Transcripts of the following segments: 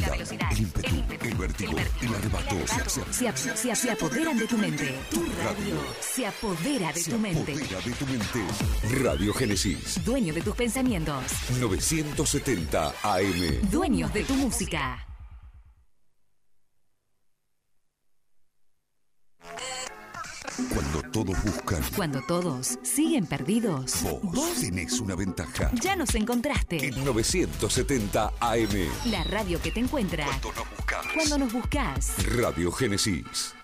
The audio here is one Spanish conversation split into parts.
velocidad, el ímpetu, el ímpetu, el vértigo, el arrebato. Se- Se, ap- se ap- se apoderan de tu mente. Tu radio se apodera de tu mente. apodera de tu mente. Radio Génesis, Dueño de tus pensamientos. 970 AM. Dueños de tu música. Todos buscan, Cuando todos siguen perdidos, vos tenés una ventaja. ya nos encontraste. En 970 AM. La radio que te encuentra Cuando nos buscas. cuando nos buscas. Radio Génesis.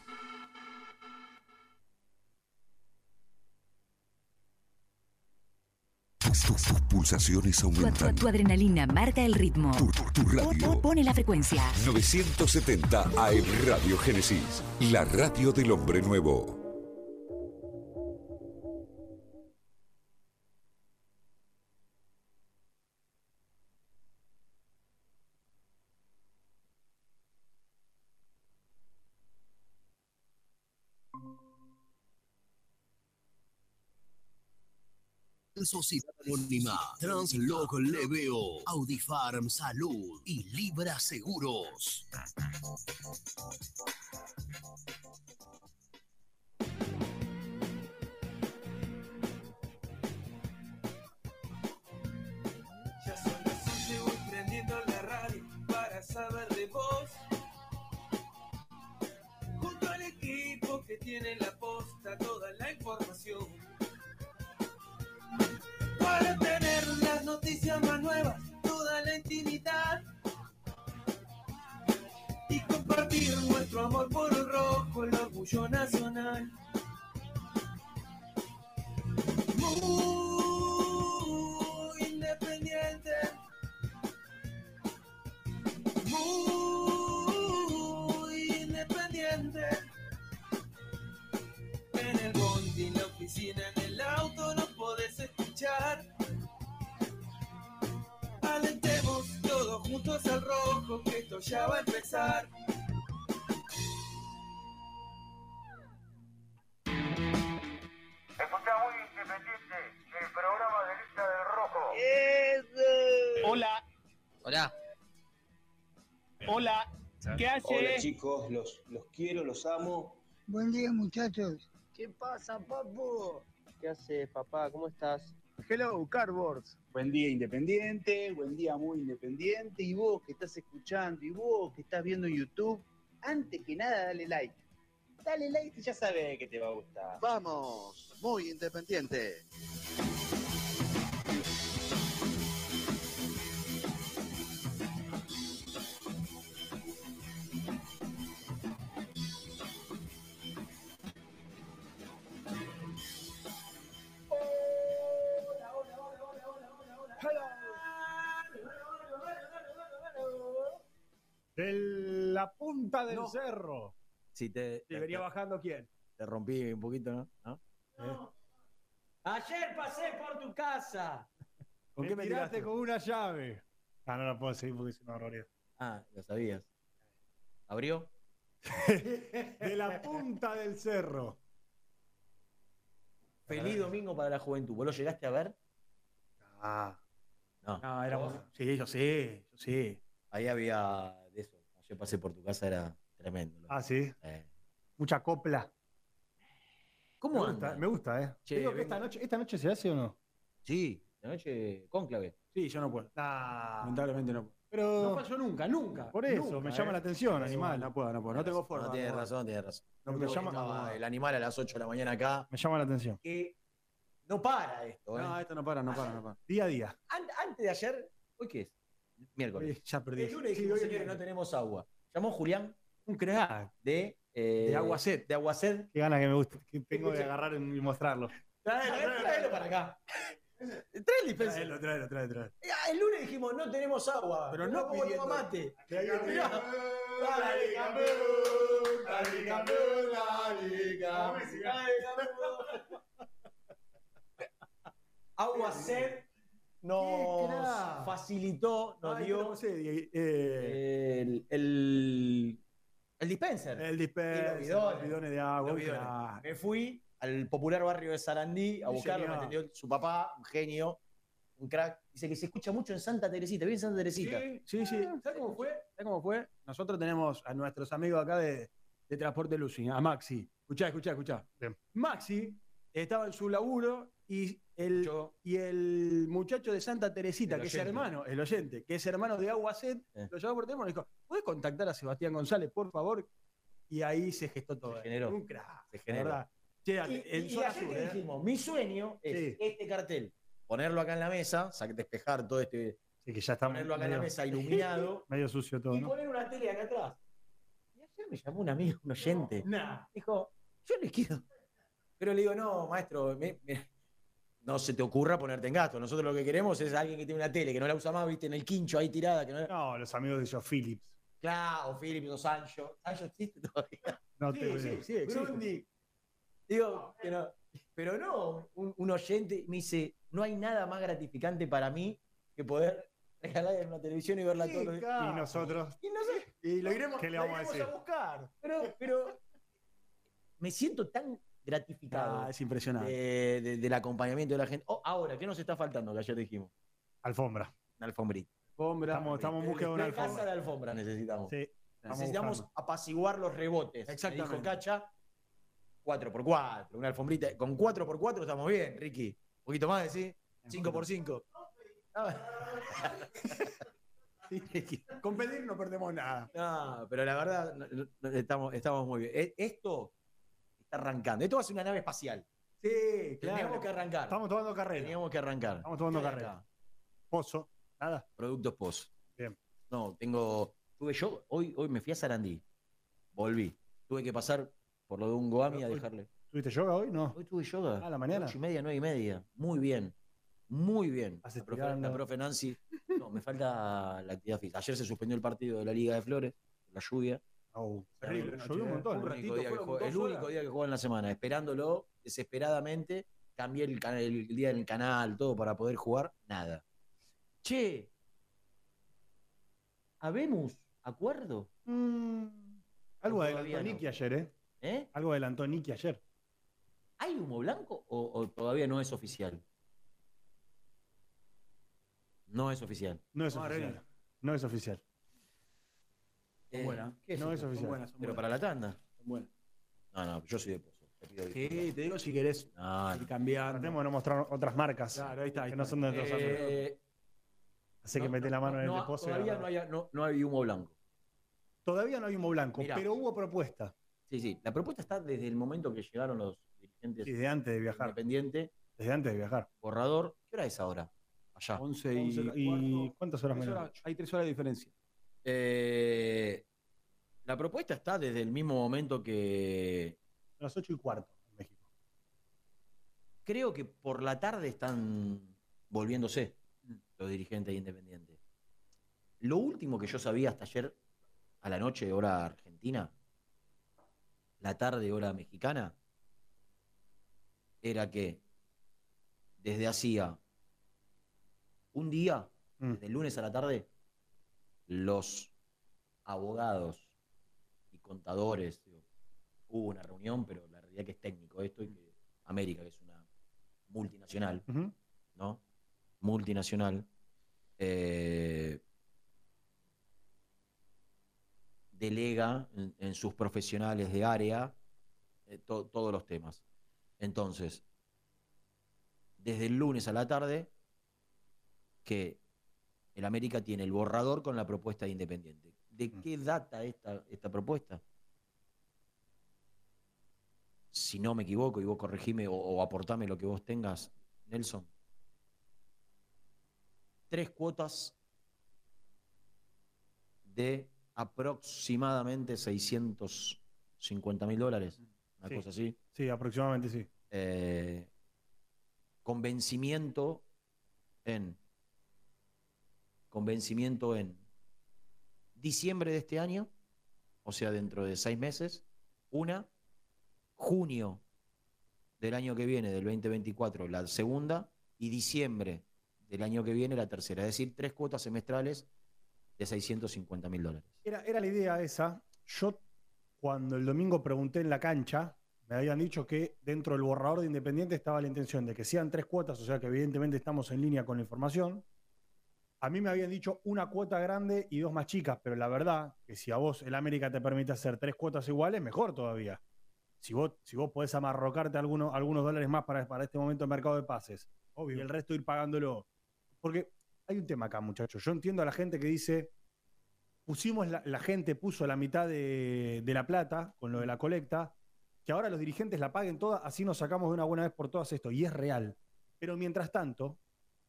Tus, pulsaciones Tu, tu- aumentan. tu adrenalina marca el ritmo. Tu, tu- tu Po- radio. po- Pone la frecuencia. 970 AM Radio Génesis. La radio del hombre nuevo. Sociedad Anónima, Transloc Leveo, Audifarm Salud y Libra Seguros. Ya son las 11, voy prendiendo la radio para saber de vos. Junto al equipo que tiene en la posta toda la información. Para tener las noticias más nuevas, toda la intimidad. Y compartir nuestro amor por el rojo, el orgullo nacional. Muy Alentemos todos juntos al rojo, que esto ya va a empezar. Escucha muy independiente el programa de Lista del Rojo. Hola, Hola. hola. ¿Qué Hola haces? chicos, los, los quiero, los amo. Buen día, muchachos. ¿Qué pasa, papu? ¿Qué haces, papá? ¿Cómo estás? Hello, Cardboards. Buen día independiente, buen día muy independiente. Y vos que estás escuchando, y vos que estás viendo YouTube, antes que nada dale like. Dale like y ya sabes que te va a gustar. Vamos, muy independiente. De la punta del No. cerro. Si te, ¿Y venía bajando quién? te rompí un poquito, ¿no? ¿No? Ayer pasé por tu casa. ¿Con qué me tiraste tiraste? con una llave. Ah, no la puedo seguir porque es una barbaridad. Ah, lo sabías. ¿Abrió? De la punta del cerro. Feliz domingo para la juventud. ¿Vos lo llegaste a ver? Ah. No. No, éramos. Sí, yo sí, yo sí. Ahí había Ayer pasé por tu casa, era tremendo. Ah, sí. Eh. Mucha copla. ¿Cómo me gusta, anda? me gusta, ¿eh? Che, Digo que esta noche, ¿Esta noche se hace o no? Sí, de noche cónclave. Sí, yo no puedo. Lamentablemente no. Pero. No fallo nunca, nunca. Por eso, nunca, me llama ¿eh? la atención, animal. No puedo, no puedo. No tengo forma. No, tienes no. razón, tienes razón. No, me llama- estaba el animal a las 8 de la mañana acá. Me llama la atención. Que no para esto, ¿eh? No, esto no para, no para, no para. Día a día. An- antes de ayer, ¿hoy qué es? Miércoles. Eh, Ya perdí. El lunes Sí, dijimos, señores, no tenemos agua. Llamó Julián Un crack. de... eh, De Aguacet. De Aguacet. Qué gana que me gusta. Que tengo de agarrar y mostrarlo. Tráelo para acá. Trae el dispenser. Tráelo, tráelo, tráelo, tráelo. Ah, El lunes dijimos, no tenemos agua. Pero no como pidiendo- mate. Dale, Mirá. Nos facilitó, nos Ay, dio sé, eh, eh, el, el, el dispenser. el dispenser, y los bidones. los bidones de agua. Bidones. Me fui al popular barrio de Sarandí a buscarlo, me atendió su papá, un genio, un crack. Dice que se escucha mucho en Santa Teresita. Vive en Santa Teresita. Sí, sí, sí. ¿Sabes cómo fue? ¿Sabes cómo fue? Nosotros tenemos a nuestros amigos acá de, de Transporte Lucy, a Maxi. Escuchá, escuchá, escuchá. Maxi estaba en su laburo y el, y el muchacho de Santa Teresita, El que es hermano, el oyente, que es hermano de Aguacet, Eh. lo llamó por teléfono y dijo, ¿puedes contactar a Sebastián González, por favor? Y ahí se gestó todo. generó. Un crack. Se generó. verdad. Che, Y, en y que ¿eh? dijimos, mi sueño es Sí. este cartel, ponerlo acá en la mesa, sa- despejar todo este, Sí, que ya está ponerlo acá en la mesa iluminado medio sucio todo, y ¿no? poner una tele acá atrás. Y ayer me llamó un amigo, un oyente. Nah. Dijo, yo le quiero. Pero le digo, no, maestro, me- me- no se te ocurra ponerte en gasto. Nosotros lo que queremos es alguien que tiene una tele, que no la usa más, viste, en el quincho ahí tirada. Que no... No, los amigos de Joe Phillips. Claro, o Philips o Sancho. Sancho existe todavía. No Sí, te sí, veo. sí, existe. Grundy. Digo, pero, pero no, un, un oyente me dice, no hay nada más gratificante para mí que poder regalar en una televisión y verla Sí, todos los días. claro. Y nosotros, Y no sé, Y lo iremos, ¿Qué le lo vamos a decir? buscar. pero, pero me siento tan gratificado Ah, es impresionante. de- de- del acompañamiento de la gente. Oh, ahora, ¿qué nos está faltando? Que ayer dijimos. alfombra. Una alfombrita. Alfombra. Estamos, estamos en busca de una Una casa alfombra. de alfombra necesitamos. Sí, estamos Necesitamos buscando. apaciguar los rebotes. Me Exactamente. dijo Cacha, 4x4, una alfombrita. Con 4x4 estamos bien, Ricky. Un poquito más, ¿sí? 5x5. Sí. Con pedir no perdemos nada. No, pero la verdad, no- no- no, estamos, estamos muy bien. E- Esto arrancando. Esto va a ser una nave espacial. Sí, Teníamos claro. que arrancar. Estamos tomando carrera. Teníamos que arrancar. Estamos tomando ¿Qué hay carrera. acá? Pozo. Nada. Productos POS. Bien. No, tengo. Tuve yo, hoy, hoy me fui a Sarandí. Volví. Tuve que pasar por lo de un Goami a dejarle. ¿Tuviste yoga hoy? No. Hoy tuve yoga. Ah, a la mañana. Ocho y media, nueve y media. Muy bien. Muy bien. La profe, la profe Nancy. No, me falta la actividad física. Ayer se suspendió el partido de la Liga de Flores, la lluvia. Oh, Terrible, llovió noche, un montón. Un El ratito, único, día que único día juega en la semana. Esperándolo desesperadamente. Cambié el, cana- el día en el canal, todo para poder jugar. Nada. Che. ¿Habemos acuerdo? Mm, algo adelantó no. Nicky ayer, ¿eh? ¿Eh? Algo adelantó Nicky ayer. ¿Hay humo blanco o, o todavía no es oficial? No es oficial. No es No, oficial. No es oficial. Eh, buenas. ¿qué No es oficial. Son buenas, son Pero buenas. para la tanda. Son buenas. No, no, yo soy de Pozo. te pido disculpas. Sí, te digo si querés No, no. cambiando. Tratemos de no mostrar otras marcas Claro, ahí está. ahí que no está. son de nuestros amigos. Eh, Así que no, mete la mano en el no, depósito. y Todavía no hay, no, no hay humo blanco. Todavía no hay humo blanco, Mirá. pero hubo propuesta. Sí, sí. La propuesta está desde el momento que llegaron los dirigentes Desde antes de viajar. independientes. Desde antes de viajar. Borrador. ¿Qué hora es ahora? Allá. 11 y, Once- ¿Y cuarto. cuántas horas menos? horas- hay tres horas de diferencia. Eh, la propuesta está desde el mismo momento que A las 8 y cuarto en México. creo que por la tarde están volviéndose los dirigentes independientes. Lo último que yo sabía hasta ayer a la noche, hora argentina, la tarde, hora mexicana, era que desde hacía un día, Mm. desde el lunes a la tarde, los abogados y contadores, digo, hubo una reunión, pero la realidad que es técnico esto y que América, que es una multinacional. ¿no? Multinacional, eh, delega en, en sus profesionales de área eh, to- todos los temas. Entonces, desde el lunes a la tarde, que el América tiene el borrador con la propuesta de Independiente. ¿De Mm. qué data esta, esta propuesta? Si no me equivoco, y vos corregime o, o aportame lo que vos tengas, Nelson. Tres cuotas de aproximadamente 650 mil dólares, una Sí. cosa así. Sí, aproximadamente sí. Eh, con vencimiento en con vencimiento en diciembre de este año, o sea, dentro de seis meses, una, junio del año que viene, del 2024, la segunda, y diciembre del año que viene, la tercera. Es decir, tres cuotas semestrales de 650 mil dólares. Era, era la idea esa. Yo, cuando el domingo pregunté en la cancha, me habían dicho que dentro del borrador de Independiente estaba la intención de que sean tres cuotas, o sea que evidentemente estamos en línea con la información. A mí me habían dicho una cuota grande y dos más chicas, pero la verdad que si a vos el América te permite hacer tres cuotas iguales, mejor todavía. Si vos, si vos podés amarrocarte algunos, algunos dólares más para, para este momento de mercado de pases y el resto ir pagándolo. Porque hay un tema acá, muchachos. Yo entiendo a la gente que dice, pusimos la, la gente puso la mitad de, de la plata con lo de la colecta, que ahora los dirigentes la paguen toda, así nos sacamos de una buena vez por todas esto. Y es real. Pero mientras tanto,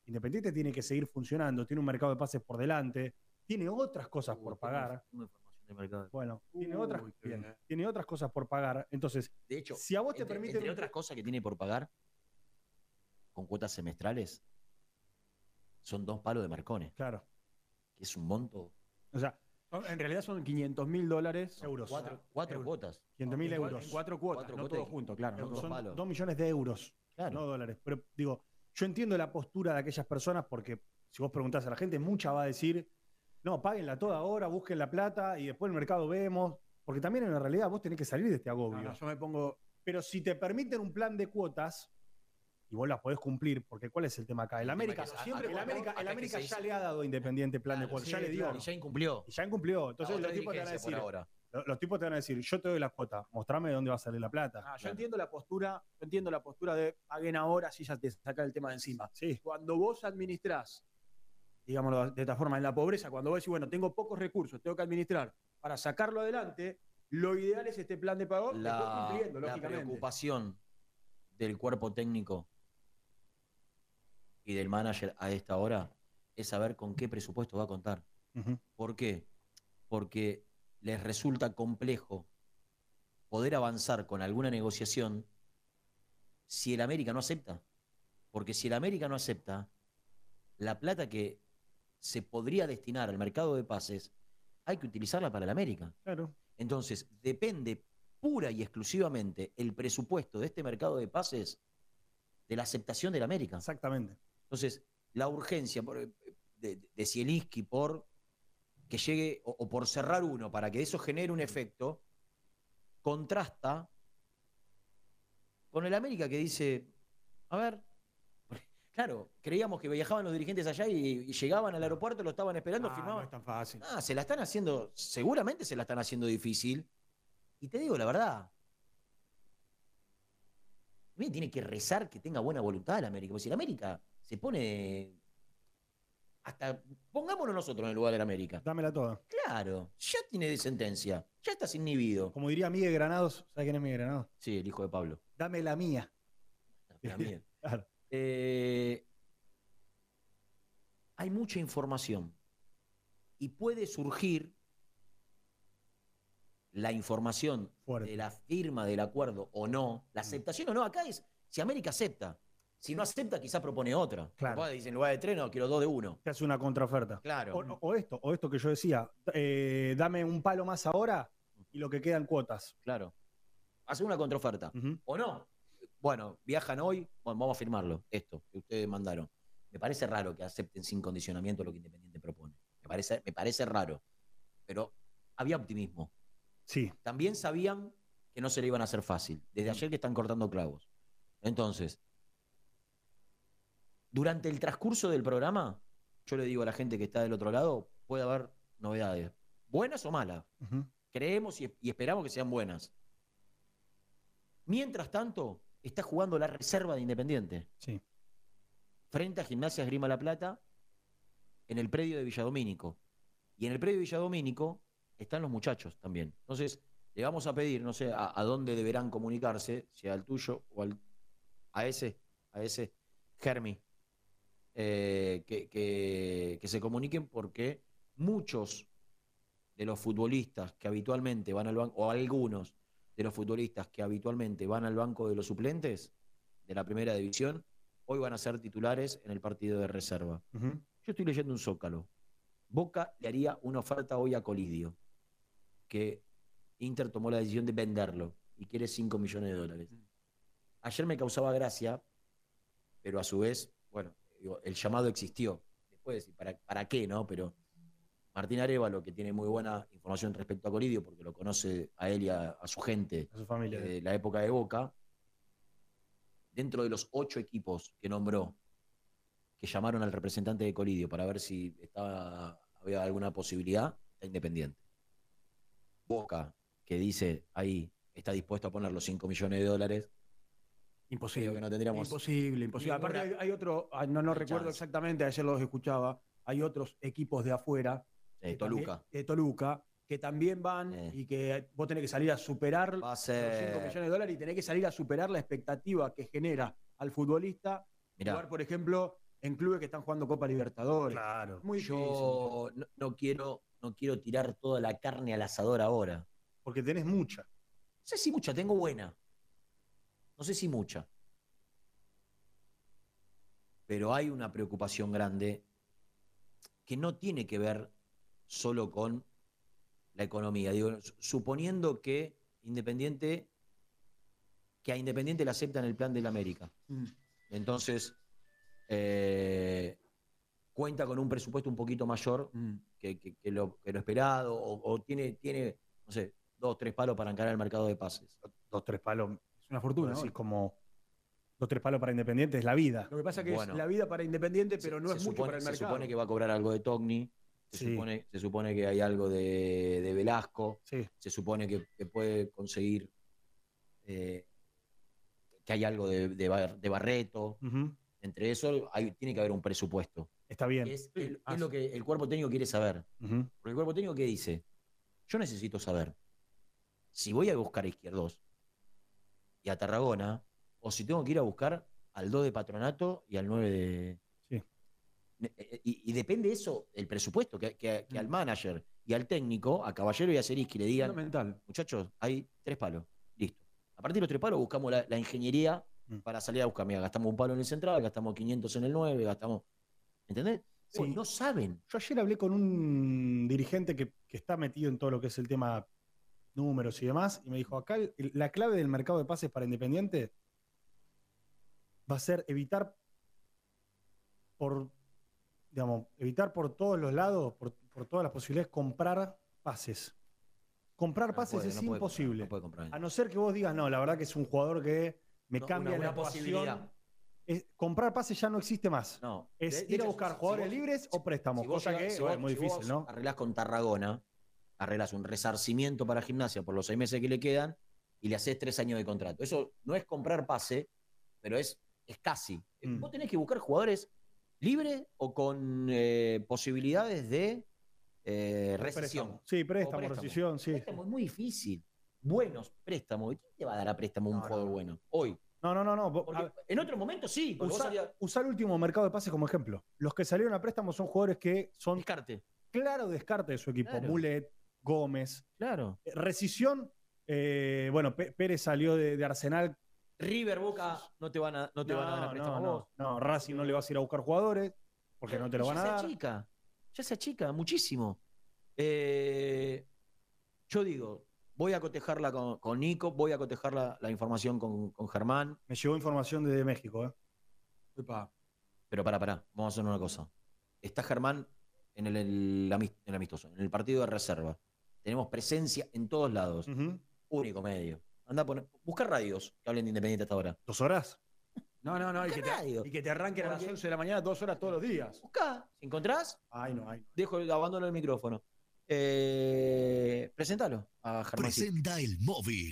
Independiente tiene que seguir funcionando, tiene un mercado de pases por delante, tiene otras cosas por pagar. Bueno, tiene, otras, bien, tiene otras cosas por pagar. Entonces, De hecho, si a vos te entre, permiten. entre otras cosas que tiene por pagar, con cuotas semestrales, son dos palos de Marcones. Claro. Que es un monto. O sea, En realidad son 500 mil dólares. Euros. Cuatro, cuatro Euros. cuotas. 500 mil euros. En cuatro cuotas, Cuatro no cuotas todo junto, claro. no Son 2 millones de euros, Claro. no dólares. Pero digo, yo entiendo la postura de aquellas personas porque si vos preguntás a la gente, mucha va a decir, no, páguenla toda ahora, busquen la plata y después el mercado vemos. Porque también en la realidad vos tenés que salir de este agobio. No, no, yo me pongo. Pero si te permiten un plan de cuotas y vos las podés cumplir, porque ¿cuál es el tema acá? El América, es- siempre, el América, el ya le ha dado Independiente plan de cuotas, sí, ya le dio. claro, y ya incumplió. Y ya incumplió. Entonces los tipos te van a decir, por ahora. Lo- los tipos te van a decir, yo te doy la cuota, mostrame de dónde va a salir la plata. Ah, yo entiendo la postura, yo entiendo la postura de paguen ahora si ya te saca el tema de encima. Sí. Cuando vos administrás, digámoslo de esta forma, en la pobreza, cuando vos decís, bueno, tengo pocos recursos, tengo que administrar para sacarlo adelante, lo ideal es este plan de pago, La, cumpliendo, la lógicamente. preocupación del cuerpo técnico y del manager a esta hora es saber con qué presupuesto va a contar. ¿Por qué? Porque les resulta complejo poder avanzar con alguna negociación si el América no acepta. Porque si el América no acepta, la plata que se podría destinar al mercado de pases, hay que utilizarla para el América. Claro. Entonces, depende pura y exclusivamente el presupuesto de este mercado de pases de la aceptación del América. Exactamente. Entonces, la urgencia por- de, de Zielinski por que llegue, o, o por cerrar uno, para que eso genere un efecto, contrasta con el América que dice, a ver, claro, creíamos que viajaban los dirigentes allá y, y llegaban al aeropuerto, lo estaban esperando, Ah, firmaban. no es tan fácil. Ah, se la están haciendo, seguramente se la están haciendo difícil. Y te digo la verdad. También tiene que rezar que tenga buena voluntad el América. Porque si el América se pone. Hasta. Pongámonos nosotros en el lugar del América. Dámela toda. Claro, ya tiene sentencia. Ya estás inhibido. Como diría Miguel Granados, ¿sabes quién es Miguel Granados? Sí, el hijo de Pablo. Dame la mía. La mía. Claro. Eh, hay mucha información y puede surgir la información Fuerte. de la firma del acuerdo o no, la aceptación o no. Acá es si América acepta. Si no acepta, quizá propone otra. Claro. Dice, en lugar de tres, no, quiero dos de uno. Te hace una contraoferta. Claro. O, o esto, o esto que yo decía, eh, dame un palo más ahora y lo que quedan cuotas. Claro. Hace una contraoferta. ¿O no? Bueno, viajan hoy, bueno, vamos a firmarlo, esto que ustedes mandaron. Me parece raro que acepten sin condicionamiento lo que Independiente propone. Me parece, me parece raro. Pero había optimismo. Sí. También sabían que no se le iban a hacer fácil. Desde ayer que están cortando clavos. Entonces, durante el transcurso del programa, yo le digo a la gente que está del otro lado, puede haber novedades, buenas o malas. Creemos y, y esperamos que sean buenas. Mientras tanto, está jugando la reserva de Independiente. Sí. Frente a Gimnasia Grima La Plata, en el predio de Villadomínico. Y en el predio de Villadomínico están los muchachos también. Entonces, le vamos a pedir, no sé a, a dónde deberán comunicarse, si al tuyo o al, a ese, a ese Germi, eh, que, que- que se comuniquen porque muchos de los futbolistas que habitualmente van al banco, o algunos de los futbolistas que habitualmente van al banco de los suplentes de la primera división, hoy van a ser titulares en el partido de reserva. Yo estoy leyendo un zócalo. Boca le haría una oferta hoy a Colidio, que Inter tomó la decisión de venderlo y quiere 5 millones de dólares. Ayer me causaba gracia, pero a su vez, digo, el llamado existió. Después ¿para, ¿para qué, no? Pero Martín Arevalo, que tiene muy buena información respecto a Colidio, porque lo conoce a él y a, a su gente A su familia. de la época de Boca, dentro de los ocho equipos que nombró, que llamaron al representante de Colidio para ver si estaba, había alguna posibilidad, está Independiente. Boca, que dice ahí, está dispuesto a poner los 5 millones de dólares. Imposible. Creo que no tendríamos Imposible, imposible. ninguna Aparte hay, hay otro, no, no recuerdo chance. exactamente, ayer los escuchaba, hay otros equipos de afuera. Eh, que también- Toluca. de Toluca, que también van Eh. y que vos tenés que salir a superar Va a los 5 ser. millones de dólares y tenés que salir a superar la expectativa que genera al futbolista Mirá, jugar, por ejemplo, en clubes que están jugando Copa Libertadores. Claro. Muy yo no, no quiero, no quiero tirar toda la carne al asador ahora. Porque tenés mucha. No sé si mucha, tengo buena. No sé si mucha. Pero hay una preocupación grande que no tiene que ver solo con la economía. Digo, su- suponiendo que Independiente, que a Independiente le aceptan el plan del América. Mm. Entonces, eh, cuenta con un presupuesto un poquito mayor Mm. que, que- que lo, que lo esperado, o, o tiene, tiene, no sé, dos, tres palos para encarar el mercado de pases. Dos, tres palos. Es una fortuna. ¿no? como dos, tres palos para Independiente es la vida. Lo que pasa es que Bueno. es la vida para Independiente, pero Se- no se es mucho supone- para el Se mercado. supone que va a cobrar algo de Togni, se, Sí. supone, se supone que hay algo de, de Velasco, Sí. se supone que, que puede conseguir eh, que hay algo de, de Bar- de Barreto. Entre eso hay- tiene que haber un presupuesto. Está bien. Es, es- es lo que el cuerpo técnico quiere saber. Porque el cuerpo técnico, ¿qué dice? Yo necesito saber si voy a buscar a Izquierdos y a Tarragona, o si tengo que ir a buscar al 2 de Patronato y al 9 de... Sí. Ne- eh, Y, y depende eso, el presupuesto, que, que- que al manager y al técnico, a Caballero y a Cerisqui le digan, Fundamental. muchachos, hay tres palos, listo. A partir de los tres palos buscamos la, la ingeniería Mm. para salir a buscar. Mira, gastamos un palo en el central, gastamos 500 en el 9, gastamos... ¿Entendés? Sí. No saben. Yo ayer hablé con un dirigente que, que está metido en todo lo que es el tema números y demás, y me dijo, acá el- la clave del mercado de pases para Independiente va a ser evitar por, digamos, evitar por todos los lados, por, por todas las posibilidades, comprar pases. Comprar No pases puede, es no puede comprar, imposible. no puede comprar. A no ser que vos digas, no, la verdad que es un jugador que me No, cambia una- la posibilidad. Es- comprar pases ya no existe más. No. Es De- de ir a buscar si jugadores vos- libres o préstamos, si cosa llegás- que si bueno, vos- es muy si vos difícil, ¿no? Arreglás con Tarragona, arreglas un resarcimiento para gimnasia por los seis meses que le quedan y le haces tres años de contrato. Eso no es comprar pase, pero es, es casi. Mm. Vos tenés que buscar jugadores libres o con eh, posibilidades de eh, rescisión. Sí, préstamo, préstamo. rescisión, sí. Préstamo es muy difícil. Buenos préstamos. ¿Quién te va a dar a préstamo un No, jugador no. bueno? Hoy. No, no, no, no. Porque en otro momento sí. usá el último mercado de pases como ejemplo. Los que salieron a préstamo son jugadores que son Descarte. claro descarte de su equipo. Claro. Mulet, Gómez. Claro. Eh, Rescisión, eh, bueno, Pérez salió de, de Arsenal. River Boca no te van a, no te van a dar a préstamo no, vos. no, no, Racing no le vas a ir a buscar jugadores porque no te lo ya van a se dar. achica, ya se achica muchísimo. Eh, yo digo, voy a cotejarla con, con Nico, voy a cotejar la, la información con, con Germán, Me llegó información desde México. ¿eh? Pero para, para, vamos a hacer una cosa. Está Germán en el, el amistoso, en el partido de reserva. Tenemos presencia en todos lados. Ujú. Único medio. Anda a poner, busca radios que hablen de Independiente hasta ahora. ¿Dos horas? No, no, no. Y que, radio. te, y que te arranquen a las Porque- 11 de la mañana, dos horas todos los días. Busca, si encontrás, Ay, no, ay. dejo, abandono el micrófono. Eh, presentalo a Germán. Presenta el móvil.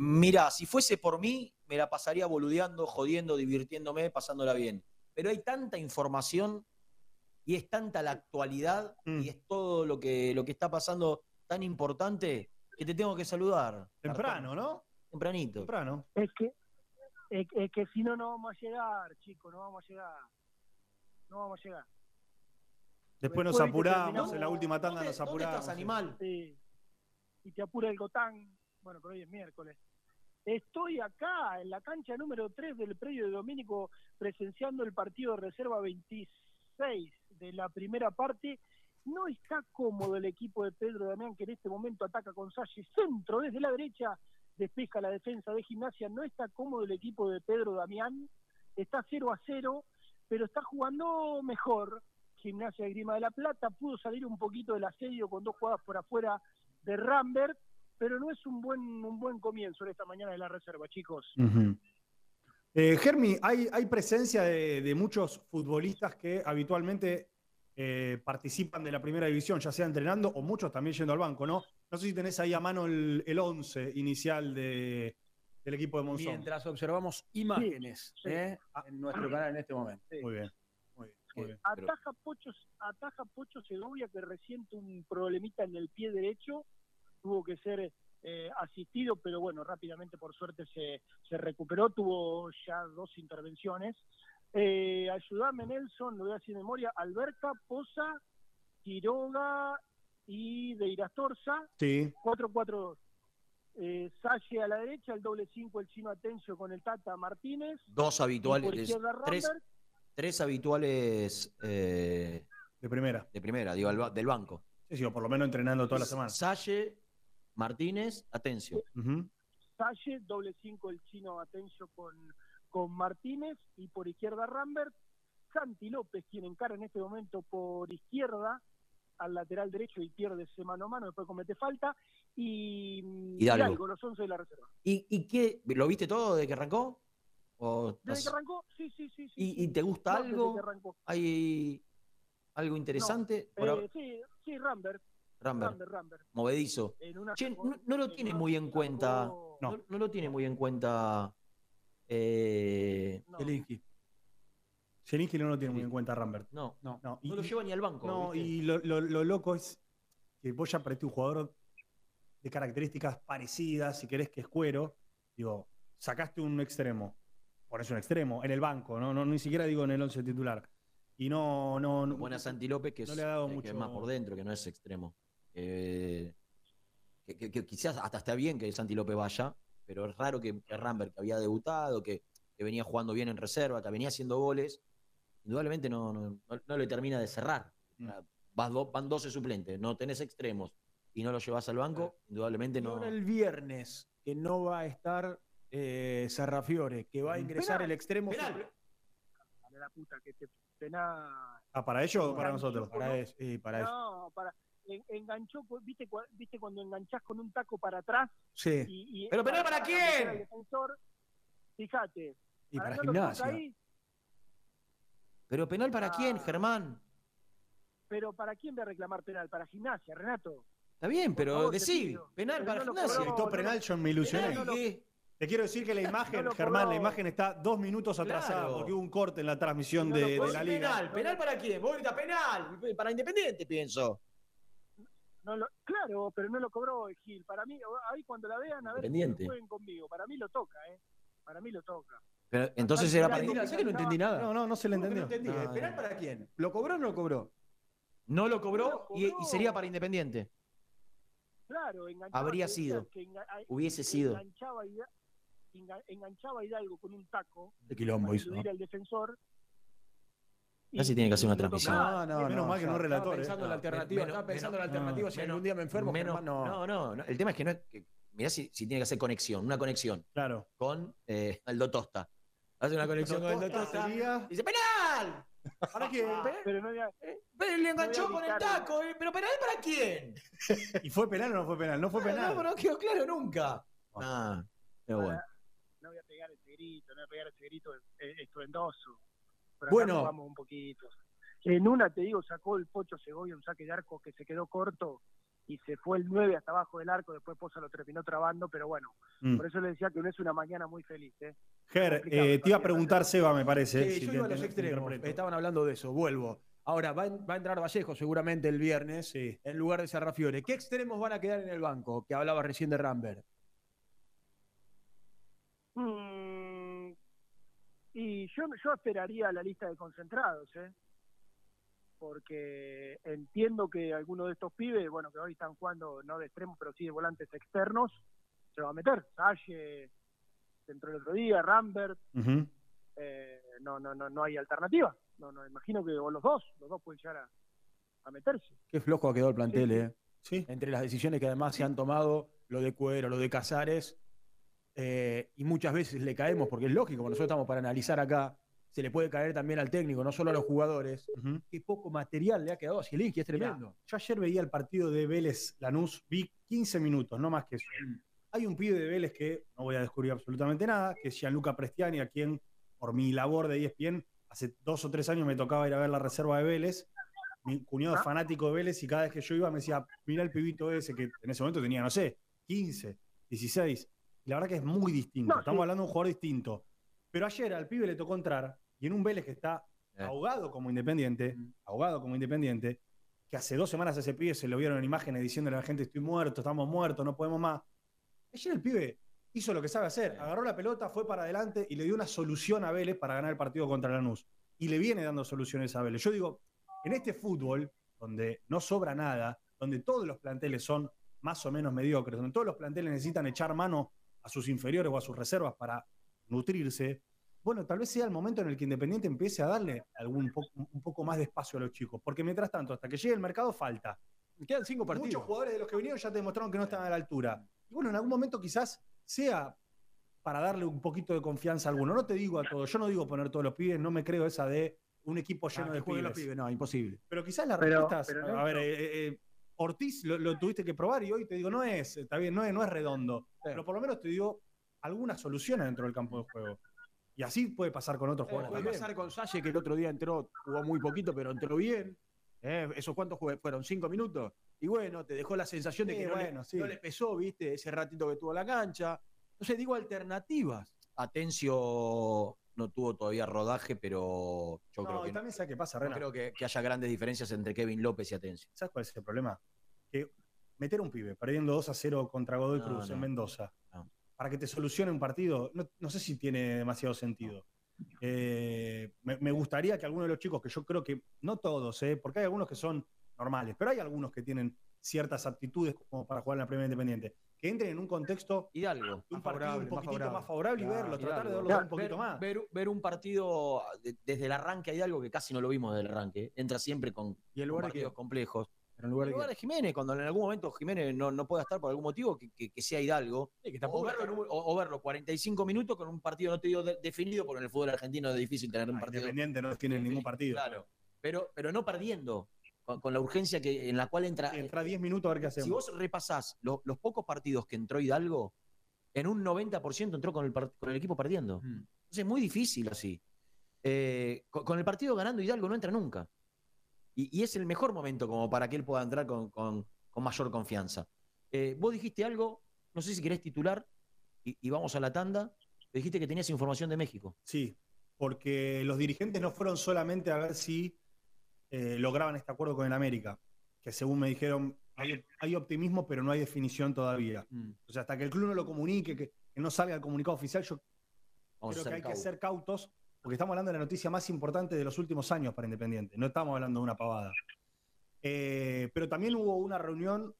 Mira, si fuese por mí, me la pasaría boludeando, jodiendo, divirtiéndome, pasándola bien. Pero hay tanta información y es tanta la actualidad Mm. y es todo lo que, lo que está pasando tan importante que te tengo que saludar. Temprano, ¿no? Tempranito. Temprano. Es que, es, es que si no, no vamos a llegar, chicos, no vamos a llegar. No vamos a llegar. Después nos Después, apuramos, en la última tanda ¿Dónde- nos dónde apuramos. estás, animal? Sí. Y te apura el Gotán. Bueno, pero hoy es miércoles. Estoy acá en la cancha número 3 del predio de Domínico presenciando el partido de reserva 26 de la primera parte. No está cómodo el equipo de Pedro Damián que en este momento ataca con Salle centro desde la derecha, despeja la defensa de gimnasia. No está cómodo el equipo de Pedro Damián. Está 0 a 0, pero está jugando mejor. Gimnasia de Grima de la Plata pudo salir un poquito del asedio con dos jugadas por afuera de Rambert, pero no es un buen un buen comienzo en esta mañana de la reserva, chicos. Eh, Germi, hay, hay presencia de, de muchos futbolistas que habitualmente eh, participan de la primera división, ya sea entrenando o muchos también yendo al banco, ¿no? No sé si tenés ahí a mano el, el 11 inicial de- del equipo de Monzón. Mientras observamos imágenes sí. ¿eh? en nuestro canal en este momento. Muy bien. Muy bien. Ataja Pocho, ataja Pocho Segovia que resiente un problemita en el pie derecho, tuvo que ser eh, asistido, pero bueno, rápidamente por suerte se, se recuperó, tuvo ya dos intervenciones. Eh, ayudame Nelson, lo voy a decir de memoria, Alberca, Poza, Quiroga y de Irastorza, Sí. 4-4-2. Eh, Salle a la derecha, el doble 5 el chino Atencio con el Tata Martínez. Dos habituales, tres, tres habituales eh, De primera. de primera, digo, del banco. Sí, sí, o por lo menos entrenando toda la semana. Salle, Martínez, Atencio. Ujú. Salle, doble 5 el chino Atencio con, con Martínez y por izquierda Rambert. Santi López, quien encara en este momento por izquierda al lateral derecho y pierde ese mano a mano, después comete falta. Y Hidalgo. Hidalgo, los 11 de la reserva. ¿Y, y qué? ¿Lo viste todo desde que arrancó? ¿O Desde que arrancó, sí, sí, sí. sí, ¿Y, y te gusta No, desde algo? que arrancó. ¿Hay algo interesante? Eh, sí, sí, Rambert. Rambert. Rambert, Rambert. Movedizo. Che, no, no lo en tiene muy en cuenta. No, no lo tiene muy en cuenta. eh. Zielinski no lo tiene muy en cuenta Rambert. no, No. No, no lo lleva ni al banco. No, ¿viste? y lo, lo- lo loco es que vos ya perdiste un jugador de características parecidas, si querés que es cuero. Digo, sacaste un extremo, ponés un extremo en el banco, no, no ni siquiera digo en el 11 titular. Y no, no, no Buena Santi López, que, no es, le ha dado eh, que mucho- es más por dentro, que no es extremo. Eh, que, que- que quizás hasta está bien que Santi López vaya, pero es raro que, que Rambert, que había debutado, que, que venía jugando bien en reserva, que venía haciendo goles, indudablemente no, no, no- no le termina de cerrar. Mm. Vas do- van 12 suplentes, no tenés extremos y no lo llevas al banco, indudablemente Y no. ahora el viernes, que no va a estar eh, Sarrafiore, que va a ingresar Penal, el extremo. penal. la puta que te pena Ah, ¿Para ellos o para nosotros? Para eso, sí, para eso. No, para. En- enganchó, con- ¿viste, cua- ¿viste cuando enganchás con un taco para atrás? Sí. Y, y ¿Pero penal para meter quién? al defensor? Fíjate. Y para no gimnasia. ahí, Pero penal para quién, Ah. Germán? pero ¿para quién voy a reclamar penal? ¿Para gimnasia, Renato? Está bien, pero favor, decí, penal Pero para no gimnasia. cobró. Gritó penal, yo me ilusioné. ¿qué? Te quiero decir que la imagen, No Germán, la imagen está dos minutos atrasada Claro. porque hubo un corte en la transmisión No de, la Pues liga. penal, penal para quién? Vos penal, para Independiente pienso. No lo- claro, pero no lo cobró Gil. Para mí, ahí cuando la vean, a ver si jueguen conmigo. Para mí lo toca, ¿eh? Para mí lo toca. Pero entonces era para Entendí nada, ¿sabes que no entendí nada? No, no, no se le ¿Cómo que entendió. No entendí. No, ¿Penal no. para quién? ¿Lo cobró o no lo cobró? No lo No cobró, y- sería para Independiente. Claro, enganchaba, Habría sido. que enga- ay- Hubiese que sido. Enganchaba, enganchaba a Hidalgo con un taco De quilombo para hizo. al defensor. Casi tiene que hacer una y transmisión. tocaba. Menos mal que no es relator, Estaba eh. pensando en la No, alternativa, menos- estaba pensando en la alternativa. Si menos- algún día me enfermo, menos- no. no, no, no, El tema es que no es que. Mirá si, si tiene que hacer conexión, una conexión Claro. con eh, Aldo Tosta. Hace una conexión con Aldo Tosta. sería- Dice, ¡penal! ¿Para qué? Pero no había- Pero le enganchó No con el taco, eh, ¿pero penal para quién? ¿Y fue penal o no fue penal? No fue No, penal. no, no quedó claro nunca. Ah, pero bueno. no voy a pegar ese grito, no voy a pegar ese grito eh, estruendoso. Por acá Bueno. nos vamos un poquito. En una, te digo, sacó el Pocho Segovia un saque de arco que se quedó corto y se fue el 9 hasta abajo del arco, después Poza lo terminó trabando, pero bueno, Mm. por eso le decía que no es una mañana muy feliz. ¿eh? Ger, eh, te iba a preguntar Seba, me parece. Sí, si yo te iba a los extremos. Estaban hablando de eso. Vuelvo. Ahora, va, en- va a entrar Vallejo seguramente el viernes Sí. en lugar de Sarrafiore. ¿Qué extremos van a quedar en el banco? Que hablaba recién de Rambert. Mm, y yo, yo esperaría la lista de concentrados, ¿eh? porque entiendo que alguno de estos pibes, bueno, que hoy están jugando no de extremos, pero sí de volantes externos, se va a meter. Salle entró el otro día, Rambert, eh, no, no, no, no hay alternativa. No, no, imagino que o los dos, los dos pueden llegar a, a meterse. Qué flojo ha quedado el plantel, sí. ¿eh? Sí. Entre las decisiones que además se han tomado, lo de Cuero, lo de Casares, eh, y muchas veces le caemos, porque es lógico, nosotros estamos para analizar acá, se le puede caer también al técnico, no solo a los jugadores. Qué poco material le ha quedado a Zielinski, es Mirá, tremendo. yo ayer veía el partido de Vélez Lanús, vi 15 minutos, no más que eso. Hay un pibe de Vélez que no voy a descubrir absolutamente nada, que es Gianluca Prestiani, a quien por mi labor de ESPN hace dos o tres años me tocaba ir a ver la reserva de Vélez. Mi cuñado es fanático de Vélez y cada vez que yo iba me decía, mira el pibito ese que en ese momento tenía, no sé, 15, 16. La verdad que es muy distinto. No, Estamos sí. hablando de un jugador distinto. Pero ayer al pibe le tocó entrar y en un Vélez que está Eh. ahogado como independiente, ahogado como independiente, que hace dos semanas a ese pibe se lo vieron en imágenes diciéndole a la gente estoy muerto, estamos muertos, no podemos más. Ayer el pibe hizo lo que sabe hacer, agarró la pelota, fue para adelante y le dio una solución a Vélez para ganar el partido contra Lanús. Y le viene dando soluciones a Vélez. Yo digo, en este fútbol, donde no sobra nada, donde todos los planteles son más o menos mediocres, donde todos los planteles necesitan echar mano a sus inferiores o a sus reservas para nutrirse, bueno, tal vez sea el momento en el que Independiente empiece a darle algún po- un poco más de espacio a los chicos. Porque mientras tanto, hasta que llegue el mercado, falta. Quedan cinco Muchos partidos. jugadores de los que vinieron ya te demostraron que no estaban a la altura. Y bueno, en algún momento quizás sea para darle un poquito de confianza a alguno. No te digo a todos, yo no digo poner todos los pibes, no me creo esa de un equipo lleno Ah, de jueguen los pibes. pibes, no, imposible. Pero quizás las Pero- respuestas. pero a ver, eh, eh, Ortiz lo, lo tuviste que probar y hoy te digo, no es, está bien, no es, no es redondo. Pero por lo menos te digo alguna solución dentro del campo de juego. Y así puede pasar con otros Eh, jugadores puede también. pasar con Salle, que el otro día entró, jugó muy poquito, pero entró bien. Eh, ¿Esos cuántos jue- fueron? ¿Cinco minutos? Y bueno, te dejó la sensación de que no, le, sí. no le pesó, ¿viste? Ese ratito que tuvo la cancha. Entonces, digo alternativas. Atencio no tuvo todavía rodaje, pero yo No, creo y que también sabes qué pasa, no Rena. creo que, que haya grandes diferencias entre Kevin López y Atencio. ¿Sabes cuál es el problema? Que meter a un pibe perdiendo 2 a 0 contra Godoy No, Cruz en. Mendoza No. para que te solucione un partido, no, no sé si tiene demasiado sentido. Eh, me, me gustaría que algunos de los chicos, que yo creo que no todos, eh, porque hay algunos que son normales, pero hay algunos que tienen ciertas aptitudes como para jugar en la Primera Independiente, que entren en un contexto Hidalgo. de un partido un más poquitito favorable. más favorable y Claro, verlo, tratar de verlo un Ver- poquito más. Ver, ver un partido de- desde el arranque hay algo que casi no lo vimos desde el arranque. Entra siempre con, ¿Y el con lugar de partidos complejos. Pero en lugar En de lugar que- de Jiménez, cuando en algún momento Jiménez no, no pueda estar por algún motivo, que, que- que sea Hidalgo. Sí, que O verlo, en un- o- o verlo 45 minutos con un partido, no te digo de- definido, porque en el fútbol argentino es difícil tener un Ah, partido. Independiente no tiene ningún partido. Claro. Pero, pero no perdiendo, con, con la urgencia que, en la cual entra. Entra 10 minutos a ver qué hacemos. Si vos repasás lo- los pocos partidos que entró Hidalgo, en un 90% entró con el, con el equipo perdiendo. Mm. Entonces es muy difícil así. Eh, con, con el partido ganando Hidalgo no entra nunca. Y, y es el mejor momento como para que él pueda entrar con, con- con mayor confianza. Eh, vos dijiste algo, no sé si querés titular, y, y vamos a la tanda. Dijiste que tenías información de México. Sí, porque los dirigentes no fueron solamente a ver si eh, lograban este acuerdo con el América, que según me dijeron, hay, hay optimismo, pero no hay definición todavía. Mm. O sea, hasta que el club no lo comunique, que, que no salga el comunicado oficial, yo Vamos creo que hay que ser cautos, porque estamos hablando de la noticia más importante de los últimos años para Independiente, no estamos hablando de una pavada. Eh, pero también hubo una reunión,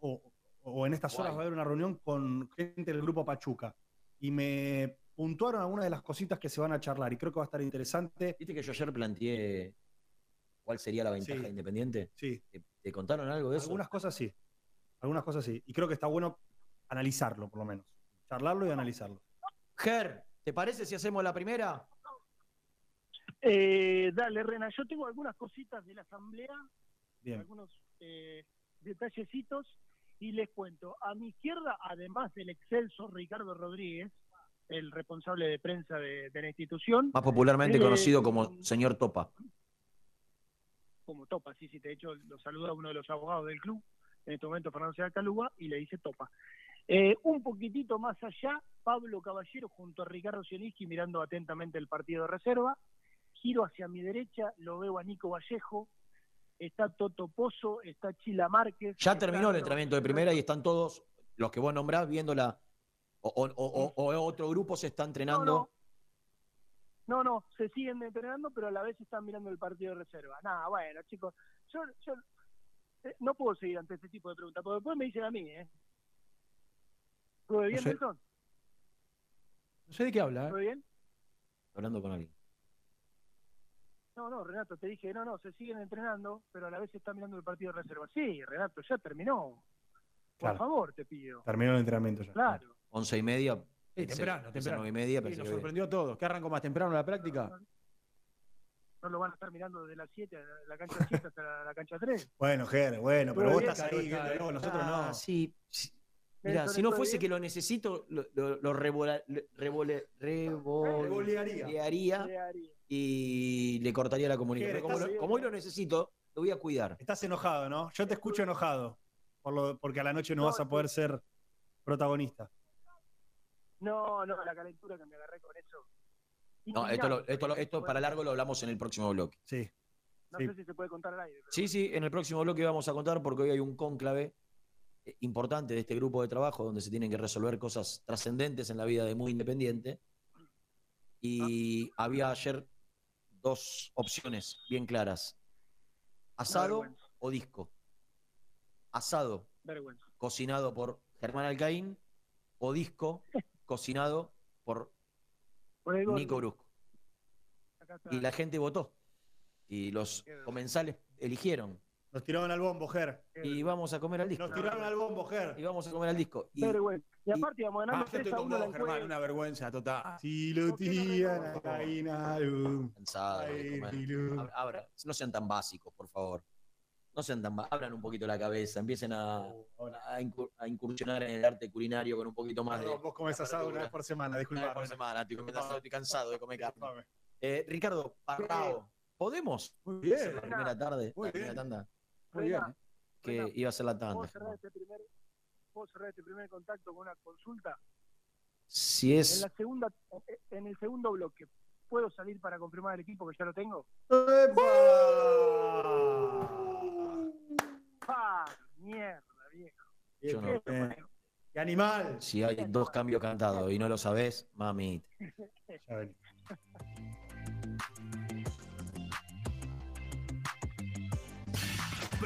o, o en estas horas va a haber una reunión con gente del grupo Pachuca, y me puntuaron algunas de las cositas que se van a charlar, y creo que va a estar interesante. ¿Viste que yo ayer planteé cuál sería la ventaja Sí. de Independiente? Sí, ¿Te, te contaron algo de eso? algunas cosas sí, algunas cosas sí, y creo que está bueno analizarlo, por lo menos, charlarlo y analizarlo. Ger, ¿te parece si hacemos la primera? Eh, dale, Rena, yo tengo algunas cositas de la asamblea, Bien. algunos eh, detallecitos, y les cuento. A mi izquierda, además del excelso Ricardo Rodríguez, el responsable de prensa de, de la institución, Más popularmente es conocido como señor Topa. como Topa, sí, sí, de hecho lo saluda uno de los abogados del club, en este momento Fernando Ciudad Calúa, y le dice Topa. Eh, un poquitito más allá, Pablo Caballero junto a Ricardo Zielinski mirando atentamente el partido de reserva. Giro hacia mi derecha, lo veo a Nico Vallejo, está Toto Pozo, está Chila Márquez. Ya terminó el entrenamiento de primera y están todos los que vos nombrás viendo la. O, o- o- o- o otro grupo se está entrenando. No, No, no, se siguen entrenando, pero a la vez están mirando el partido de reserva. Nada, bueno, chicos, yo, yo eh, no puedo seguir ante este tipo de preguntas, porque después me dicen a mí, ¿eh? ¿Todo bien, sé. Nelson? No sé de qué habla, ¿Todo ¿eh? bien? Hablando con alguien. No, no, Renato, te dije, no, no, se siguen entrenando, pero a la vez están mirando el partido de reserva. Sí, Renato, ya terminó. Por Claro. favor, te pido. Terminó el entrenamiento ya. Claro. Once y media. Sí, temprano, temprano. nueve y media, Sí, nos que- sorprendió a todos. ¿Qué arrancó más temprano la práctica? No lo van a estar mirando desde las 7 a la cancha 7 hasta la, la cancha 3. Bueno, Ger, bueno, pero Todo vos bien, estás ahí, viéndolo, nosotros Ah, no. sí. sí. Mira, si no ¿todo fuese bien? que lo necesito, lo, lo, lo revola- le- revole- Revolearía. y le cortaría la comunicación. Como, lo- como hoy lo necesito, lo voy a cuidar. Estás enojado, ¿no? Yo te escucho enojado. Por lo, porque a la noche no, No, vas a sí. poder ser protagonista. No, no, la calentura que me agarré con eso. No, esto, lo- esto, lo- esto para largo lo hablamos en el próximo bloque. Sí. No sí. sé si se puede contar al aire. pero- Sí, sí, en el próximo bloque vamos a contar porque hoy hay un cónclave importante de este grupo de trabajo donde se tienen que resolver cosas trascendentes en la vida de Muy Independiente. Y había ayer dos opciones bien claras. Asado o disco. Asado Vergüenza. cocinado por Germán Alcaín o disco cocinado por Por. Nico Brusco. Y la gente votó. Y los comensales eligieron. Nos tiraron al bombo, Ger. Y vamos a comer al disco. Nos tiraron al bombo, Ger. Y vamos a comer al disco. Y Vergüenza. Y aparte íbamos ganando Ah, yo 3 estoy a con 1 la vos, Germán, una vergüenza total. Si lo ¿Por qué no tiran a cansado comer. Pilu. Ab- abra- no sean tan básicos, por favor. No sean tan ba- Abran un poquito la cabeza, empiecen a, a incur- a incursionar en el arte culinario con un poquito más de. Vos comes asado una vez por semana, Una vez disculpa. por semana, estoy comiendo asado, estoy cansado de comer carne. Eh, Ricardo Parrao, ¿podemos? Muy bien. la primera tarde, Muy la primera bien. tanda, Muy bien. Que iba a ser la tanda. ¿puedo cerrar, este primer, ¿Puedo cerrar este primer contacto con una consulta? Si En, es. la segunda, en el segundo bloque, ¿puedo salir para confirmar el equipo que ya lo tengo? ¡Ah! Mierda, viejo. Yo no. Esto, Eh. ¡Qué animal! Si hay dos cambios cantados y no lo sabés, mami.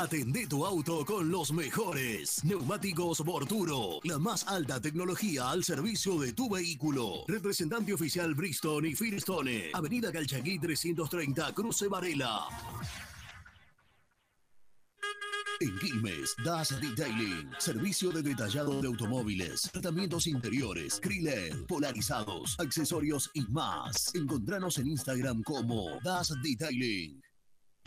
Atendé tu auto con los mejores. Neumáticos Borturo, la más alta tecnología al servicio de tu vehículo. Representante oficial Bristol y Firestone. Avenida Calchaquí 330, Cruce Varela. En Quilmes, Das Detailing, servicio de detallado de automóviles, tratamientos interiores, Krilled, polarizados, accesorios y más. Encontranos en Instagram como Das Detailing.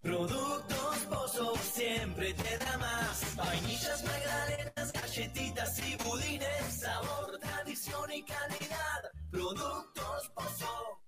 Productos Pozo siempre te da más. Vainillas, magdalenas, galletitas y budines. Sabor, tradición y calidad. Productos Pozo.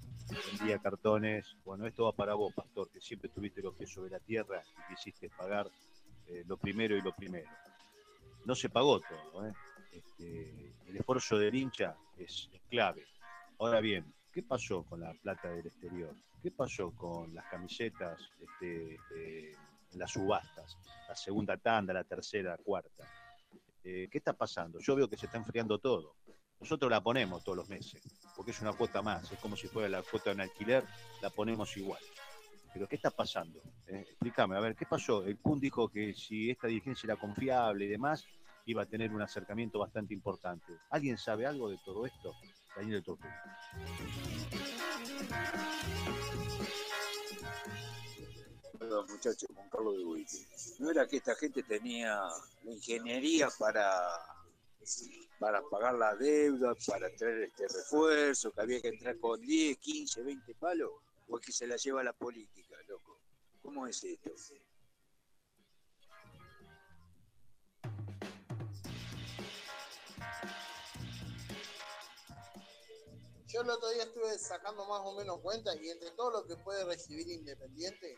vendía cartones. Bueno, esto va para vos, pastor, que siempre tuviste los pies sobre la tierra y quisiste pagar eh, lo primero y lo primero. No se pagó todo. ¿eh? Este, el esfuerzo del hincha es, clave. Ahora bien, ¿qué pasó con la plata del exterior? ¿Qué pasó con las camisetas este, eh, las subastas? La segunda tanda, la tercera, la cuarta. Eh, ¿Qué está pasando? Yo veo que se está enfriando todo. Nosotros la ponemos todos los meses, porque es una cuota más, es como si fuera la cuota de un alquiler, la ponemos igual. Pero ¿qué está pasando? Eh, explícame, a ver, ¿qué pasó? El Kun dijo que si esta dirigencia era confiable y demás, iba a tener un acercamiento bastante importante. ¿Alguien sabe algo de todo esto? Daniel Tortu. Perdón, muchachos, Juan Carlos de Buite. ¿No era que esta gente tenía la ingeniería para, para pagar la deuda, para traer este refuerzo, que había que entrar con 10, 15, 20 palos? ¿O es que se la lleva la política, loco? ¿Cómo es esto? Yo el otro día estuve sacando más o menos cuentas y entre todo lo que puede recibir Independiente,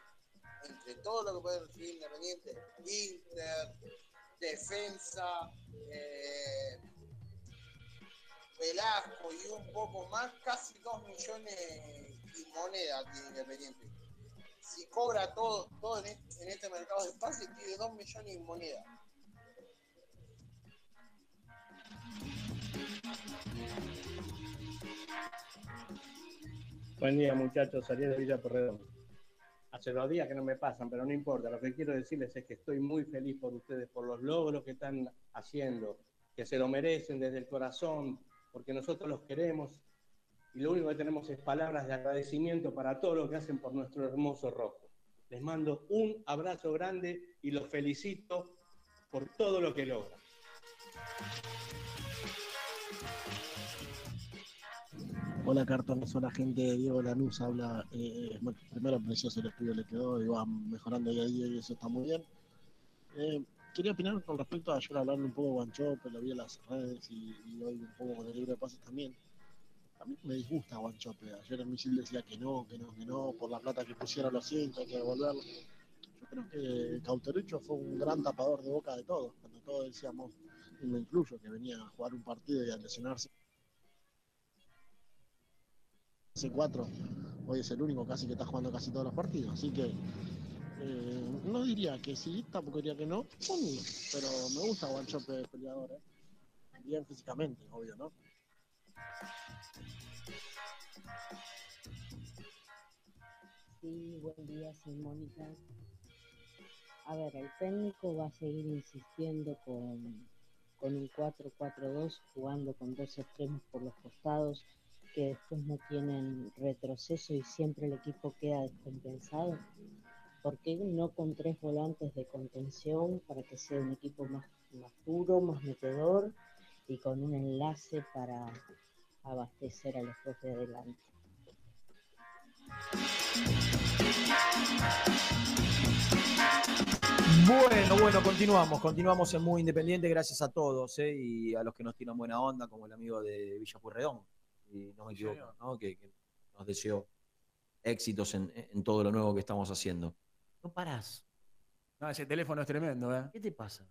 entre todo lo que puede recibir Independiente, Inter, Defensa, eh, Velasco y un poco más, casi 2 millones y moneda tiene Independiente. Si cobra todo, todo en, este, en este mercado de pases, tiene 2 millones y moneda. Buen día, muchachos. Salí de Villa Porredón. Hace dos días que no me pasan, pero no importa. Lo que quiero decirles es que estoy muy feliz por ustedes, por los logros que están haciendo, que se lo merecen desde el corazón, porque nosotros los queremos y lo único que tenemos es palabras de agradecimiento para todo lo que hacen por nuestro hermoso rojo. Les mando un abrazo grande y los felicito por todo lo que logran. Hola cartones, hola gente, Diego Lanús habla. eh, bueno, primero precioso el estudio le quedó y va mejorando día a día y eso está muy bien. Eh, quería opinar con respecto a ayer hablarle un poco de Guanchope, lo vi en las redes y, y hoy un poco con el libro de pases también. A mí me disgusta Guanchope. Ayer el misil decía que no, que no, que no, por la plata que pusieron los cinco, hay que devolverlo. Yo creo que Cauterucho fue un gran tapador de boca de todos, cuando todos decíamos, y me incluyo, que venía a jugar un partido y a lesionarse hace cuatro, hoy es el único casi que está jugando casi todos los partidos, así que eh, no diría que sí, tampoco diría que no, pero me gusta Guanchope peleador, ¿eh? bien físicamente, obvio, ¿no? Sí, buen día, soy Mónica. A ver, el técnico va a seguir insistiendo con, con un 4-4-2, jugando con dos extremos por los costados que después no tienen retroceso y siempre el equipo queda descompensado. ¿Por qué no con tres volantes de contención para que sea un equipo más, más duro, más metedor y con un enlace para abastecer a los dos de adelante? Bueno, bueno, continuamos, continuamos en Muy Independiente, gracias a todos ¿eh? y a los que nos tiran buena onda, como el amigo de Villa Pueyrredón, y no me equivoco, ¿no? Que, que nos deseó éxitos en, en todo lo nuevo que estamos haciendo. No parás. No, ese teléfono es tremendo, ¿eh? ¿Qué te pasa?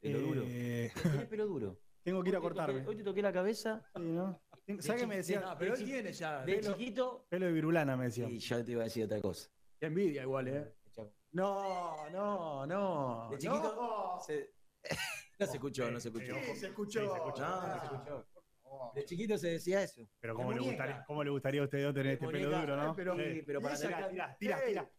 Pelo duro. Eh, ¿Tenés pelo duro? Tengo que ir a te toqué- cortarme. Hoy te toqué la cabeza Sí, ¿no? ¿Sabes qué me decía? No, pero él tiene ya. De Pelo- chiquito. Pelo de virulana me decía. Y ya te iba a decir otra cosa. Qué envidia igual, ¿eh? No, no, no. De chiquito no. se- No se escuchó, no se escuchó. Sí, se escuchó. Sí, se escuchó. No, no se escuchó. De chiquito se decía eso. Pero cómo le, gustaría, cómo le gustaría a usted dos tener este pelo muñeca, duro, ¿no? pero- Sí, pero para tener- cantidad- tira, tira.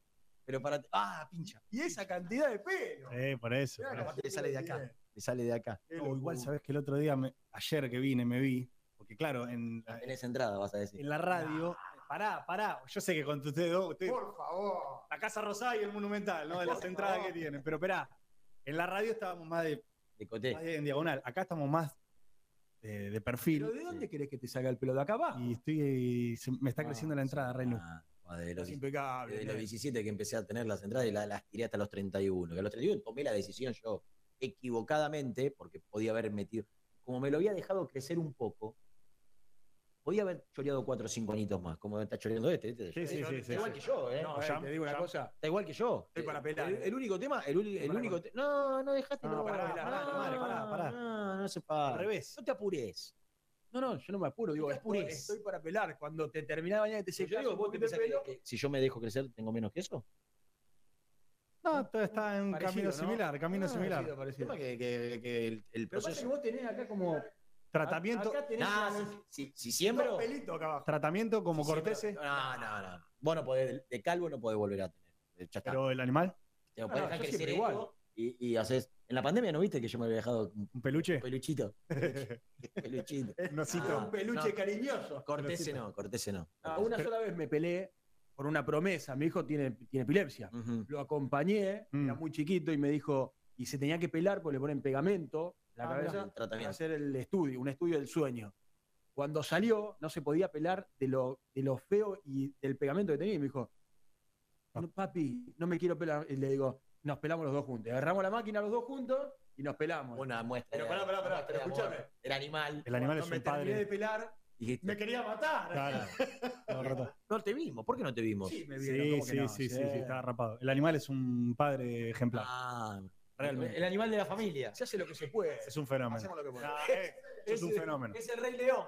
Pero para. ¡Ah, pincha! Y esa cantidad de pelo. Eh, por eso. Aparte le sale de acá. Le sale de acá. No, igual sabes que el otro día, me- ayer que vine, me vi, porque claro, en, la- Tenés entrada, vas a decir. en la radio, pará, pará, yo sé que con ustedes dos, ustedes- Por favor. la Casa Rosada y el Monumental, ¿no? De las entradas que tienen, pero esperá, en la radio estábamos más de, De coté. más de- en diagonal, acá estamos más de, de perfil. ¿Pero de dónde querés que te salga el pelo? ¿De acá abajo? Y estoy, se- me está creciendo la entrada, Renu. Ah, de los, Es impecable. desde los ¿eh? 17 que empecé a tener las entradas y la- las tiré hasta los 31. Que a los 31 tomé la decisión yo equivocadamente, porque podía haber metido. Como me lo había dejado crecer un poco, podía haber choreado 4 o 5 añitos más, como está choreando este. este. Sí, sí, Está sí, sí, igual sí. que yo, ¿eh? No, eh, Ya, te digo una cosa. Está igual que yo. Estoy para pelar, El, eh. el único tema, el, el único. te- No, no dejaste. No, No, pará, pará, pará, pará, pará, pará. No, no se para. Al revés. No te apures. No, no, yo no me apuro. Digo, No te estoy, para pelar. Cuando te termina de bañar y te Yo secas digo, un ¿vos te el pensás que, pelo, que si yo me dejo crecer tengo menos que eso? No, todo está en un camino ¿no? similar, camino Ah, similar. parecido, El parecido. tema que, que- que el, el Pero pasa que proceso. vos tenés acá como. Tratamiento, Acá tenés Nah, si, si, si siembro. acá abajo. tratamiento como si Cortese, No, no, no. Vos no podés, de calvo no podés volver a tener. Ya está. pero el animal, Te podés no, dejar crecer esto igual. Y, y haces. En la pandemia no viste que yo me había dejado un un peluche. peluchito. peluchito. Un osito. Ah, un peluche no. cariñoso. Cortese no, cortese no. Ah, una sola vez me peleé por una promesa. Mi hijo tiene, tiene epilepsia. Lo acompañé, Mm. era muy chiquito, y me dijo, y se tenía que pelar porque le ponen pegamento en la Ah, cabeza para hacer el estudio, un estudio del sueño. Cuando salió, no se podía pelar de lo, de lo feo y del pegamento que tenía. Y me dijo. "No, papi, no me quiero pelar. Y le digo, nos pelamos los dos juntos. Agarramos la máquina los dos juntos y nos pelamos. Una muestra. Pero pará, pará, pará, pero escúchame. El animal. El animal Cuando es me un terminé de padre. pelar, Dijiste, me quería matar. Claro. No, no te vimos. ¿Por qué no te vimos? Sí, me vieron, Sí, ¿cómo que sí, no? sí, sí, sí, está rapado. El animal es un padre ejemplar. Ah, Realmente. El animal de la familia. Se hace lo que se puede. Es un fenómeno. Hacemos lo que podemos. Eh, es un fenómeno. Es el Rey León.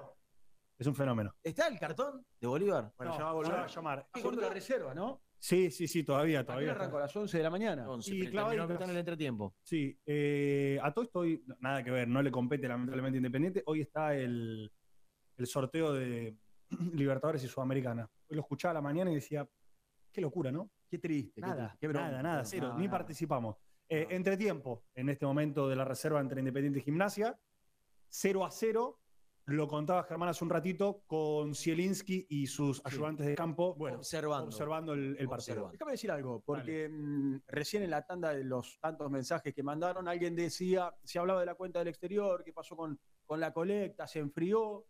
Es un fenómeno. ¿Está el cartón de Bolívar? Bueno, No, ya va a volver a llamar. Corto la reserva, ¿no? Sí, sí, sí, todavía, ¿A qué hora todavía. arrancó? ¿A las 11 de la mañana? Once, Y está en el entretiempo. Sí, eh, a todo esto hoy, nada que ver, no le compete lamentablemente Independiente. Hoy está el, el sorteo de Libertadores y Sudamericana. Hoy lo escuchaba a la mañana y decía, qué locura, ¿no? Qué triste. qué Nada, triste, qué bronca. nada, nada, cero, No, ni nada. participamos. Eh, Entretiempo, en este momento de la reserva entre Independiente y Gimnasia, 0 a 0. Lo contaba Germán hace un ratito con Zielinski y sus ayudantes de campo Bueno, observando. observando el, el partido. Observando. Déjame decir algo, porque mm, recién en la tanda de los tantos mensajes que mandaron, alguien decía, se hablaba de la cuenta del exterior, qué pasó con, con la colecta, se enfrió.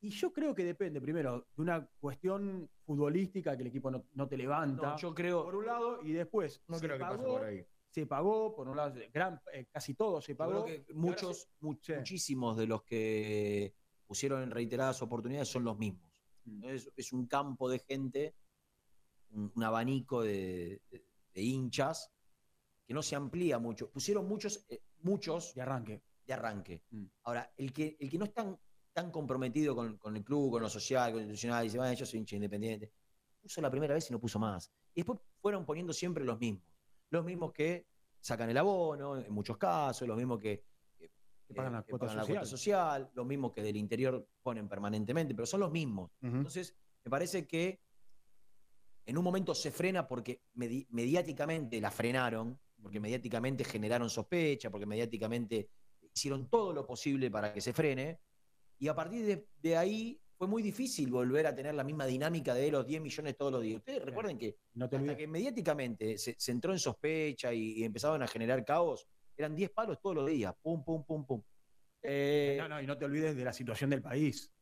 Y yo creo que depende, primero, de una cuestión futbolística que el equipo no, no te levanta. No, yo creo. por un lado, y después No creo que pase por ahí. Se pagó, por un lado, gran, eh, casi todo se pagó. creo que muchos, muchísimos de los que pusieron en reiteradas oportunidades son los mismos. Mm. Es, es un campo de gente, un, un abanico de, de- de hinchas que no se amplía mucho. Pusieron muchos, eh, muchos De arranque. de arranque. Mm. Ahora, el que, el que no es tan, tan comprometido con, con el club, con lo social, con lo institucional, dice, bueno, yo soy hincha independiente, puso la primera vez y no puso más. Y después fueron poniendo siempre los mismos. Los mismos que sacan el abono, en muchos casos, los mismos que, que- Que pagan la que cuota pagan la social. cuota social, los mismos que del interior ponen permanentemente, pero son los mismos. Entonces, me parece que en un momento se frena porque medi- mediáticamente la frenaron, porque mediáticamente generaron sospecha, porque mediáticamente hicieron todo lo posible para que se frene, y a partir de, de ahí fue muy difícil volver a tener la misma dinámica de los 10 millones todos los días. Ustedes recuerden que No te hasta que mediáticamente se, se entró en sospecha y, y empezaron a generar caos, eran 10 palos todos los días, pum, pum, pum, pum. Eh, No, no, y no te olvides de la situación del país.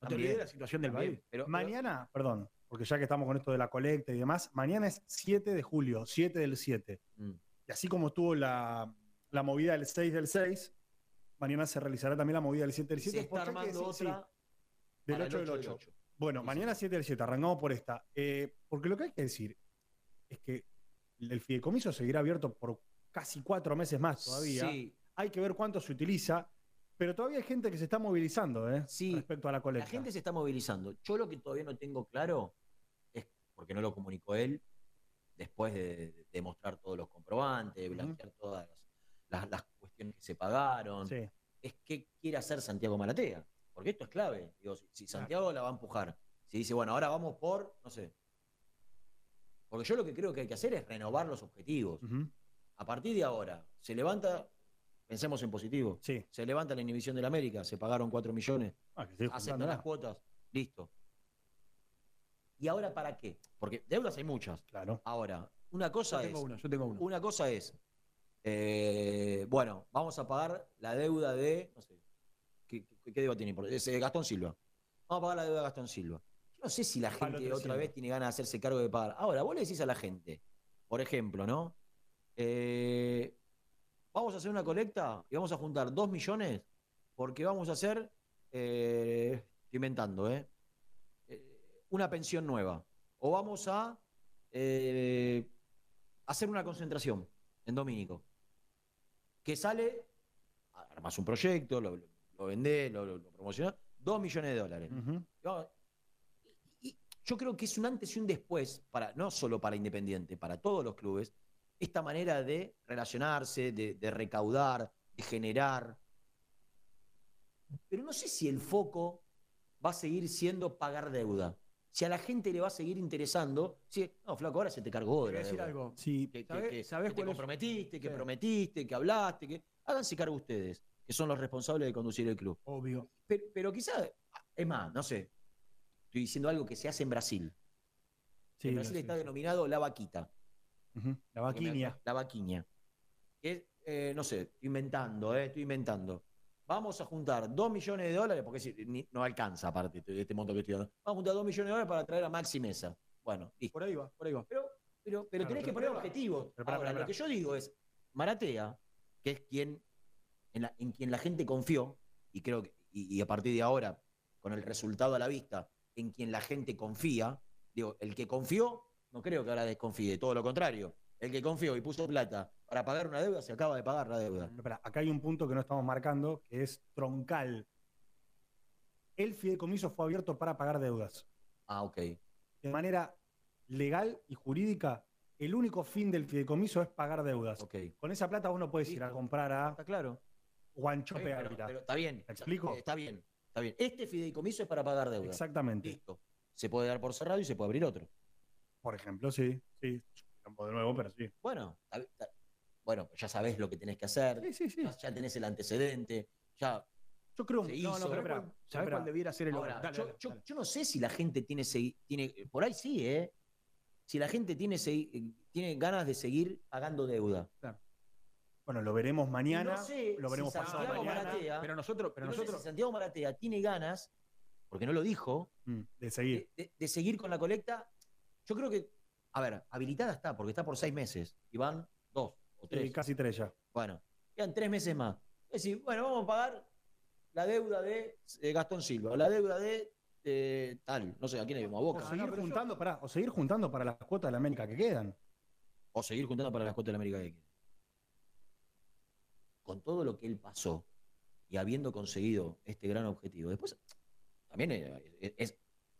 No te También, olvides de la situación del también, país. pero- pero- Mañana, perdón, porque ya que estamos con esto de la colecta y demás, mañana es 7 de julio, 7 del 7. Mm. Y así como estuvo la, la movida del 6 del 6, mañana se realizará también la movida del 7 del 7. se está armando otra del para el 8 del 8 del 8. 8. Bueno, Sí, mañana 7 del 7, arrancamos por esta. Eh, porque lo que hay que decir es que el fideicomiso seguirá abierto por casi cuatro meses más todavía. Sí, Hay que ver cuánto se utiliza. Pero todavía hay gente que se está movilizando, ¿eh? Sí, Respecto a la La colecta. gente se está movilizando. Yo lo que todavía no tengo claro es, porque no lo comunicó él, después de, de- mostrar todos los comprobantes, de blanquear todas las, las- las cuestiones que se pagaron, Sí. es qué quiere hacer Santiago Maratea. Porque esto es clave. Digo, si, Santiago la va a empujar, si dice, bueno, ahora vamos por, no sé. Porque yo lo que creo que hay que hacer es renovar los objetivos. A partir de ahora, se levanta, pensemos en positivo, se levanta la inhibición de la América, se pagaron 4 millones, Ah, aceptan las cuotas, listo. ¿Y ahora para qué? Porque deudas hay muchas. Claro. Ahora, una cosa Yo tengo es. una, yo tengo una. Una cosa es. eh, bueno, vamos a pagar la deuda de. No sé. ¿Qué, qué- deuda tiene? Es, Gastón Silva. Vamos a pagar la deuda de Gastón Silva. Yo no sé si la gente otra 300. vez tiene ganas de hacerse cargo de pagar. Ahora, vos le decís a la gente, por ejemplo, ¿no? Eh, vamos a hacer una colecta y vamos a juntar 2 millones porque vamos a hacer. eh, estoy inventando, ¿eh? eh, una pensión nueva. O vamos a eh, hacer una concentración en Domínico. Que sale, armas un proyecto, lo, lo vendés, lo, lo, lo promocionás, dos millones de dólares. No, y- y yo creo que es un antes y un después, para, no solo para Independiente, para todos los clubes, esta manera de relacionarse, de, de recaudar, de generar. Pero no sé si el foco va a seguir siendo pagar deuda. Si a la gente le va a seguir interesando, si, no, flaco, ahora se te cargó de la a decir deuda. algo. Sí. Que, que- ¿Sabés- que- sabés que te es? comprometiste, que Sí. prometiste, que hablaste, que háganse cargo ustedes, que son los responsables de conducir el club. Obvio. Pero, pero quizás, es más, no sé, estoy diciendo algo que se hace en Brasil. Sí, en Brasil está sí. denominado la vaquita. La vaquinia. La vaquiña. Es, eh, no sé, estoy inventando, eh, estoy inventando. Vamos a juntar dos millones de dólares, porque si- ni- no alcanza aparte de este monto que estoy dando. Vamos a juntar dos millones de dólares para traer a Maxi Mesa. Bueno, listo. Por ahí va, por ahí va. Pero, pero, pero Claro, tenés que poner objetivos. Ahora, lo que yo digo es, Maratea, que es quien, en, la- en quien la gente confió, y creo que, y, y a partir de ahora, con el resultado a la vista, en quien la gente confía, digo, el que confió, no creo que ahora desconfíe, todo lo contrario. El que confió y puso plata para pagar una deuda, se acaba de pagar la deuda. Pero acá hay un punto que no estamos marcando, que es troncal. El fideicomiso fue abierto para pagar deudas. Ah, ok. De manera legal y jurídica, el único fin del fideicomiso es pagar deudas. Ok. Con esa plata vos no puedes ir a comprar a Está claro. Guanchope Pero- Ávila. pero está bien. ¿Me explico? Está bien. Está bien. Este fideicomiso es para pagar deuda. Exactamente. Listo. Se puede dar por cerrado y se puede abrir otro. Por ejemplo, sí, sí. De nuevo, pero sí. Bueno, está- está- bueno, ya sabés lo que tenés que hacer. Sí, sí, sí. Ya, ya tenés el antecedente. Ya Yo creo se no, no, pero espera, ¿Sabés espera. cuál debiera ser el Ahora? Dale, yo, dale, yo- dale. yo no sé si la gente tiene, tiene por ahí sí, ¿eh? Si la gente tiene, tiene ganas de seguir pagando deuda. Bueno, lo veremos mañana. Y no sé lo veremos si pasado Santiago mañana. Maratea- Pero nosotros, pero sé nosotros, si Santiago Maratea tiene ganas, porque no lo dijo, Mm, de seguir. de, de seguir con la colecta. Yo creo que, a ver, habilitada está, porque está por seis meses. Y van dos o tres. Sí, casi tres ya. Bueno, quedan tres meses más. Es decir, bueno, vamos a pagar la deuda de eh, Gastón Silva, la deuda de eh, tal, no sé, ¿a quién le vimos? A O Boca. seguir juntando, pará, o seguir juntando para las cuotas de la América que quedan. O seguir juntando para las cuotas de la América de X. Con todo lo que él pasó y habiendo conseguido este gran objetivo, después también eh, es, es,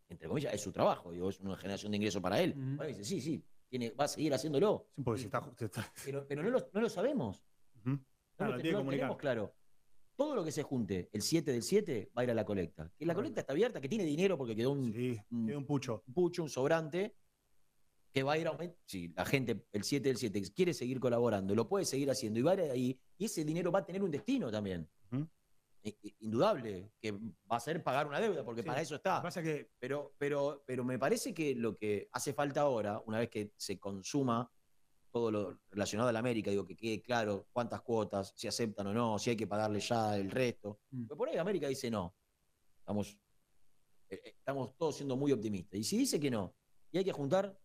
entre comillas, es su trabajo, digo, es una generación de ingresos para él. Ujú. Bueno, dice, sí, sí, tiene, va a seguir haciéndolo. Sí, si está, Pero, pero no, lo, no lo sabemos. Claro, lo no lo tenemos claro. Todo lo que se junte el 7 del 7 va a ir a la colecta. Que la colecta está abierta, que tiene dinero porque quedó un, Sí, un- queda un pucho. un pucho, un sobrante, que va a ir a aumentar. Si la gente, el 7 del 7, quiere seguir colaborando, lo puede seguir haciendo y va a ir ahí, y ese dinero va a tener un destino también. Indudable, que va a ser pagar una deuda, porque Sí. para eso está. pasa que Pero, pero, pero me parece que lo que hace falta ahora, una vez que se consuma todo lo relacionado a la América, digo, que quede claro cuántas cuotas, si aceptan o no, si hay que pagarle ya el resto. Mm. Pero por ahí América dice no. Estamos, eh, eh, estamos todos siendo muy optimistas. Y si dice que no, y hay que juntar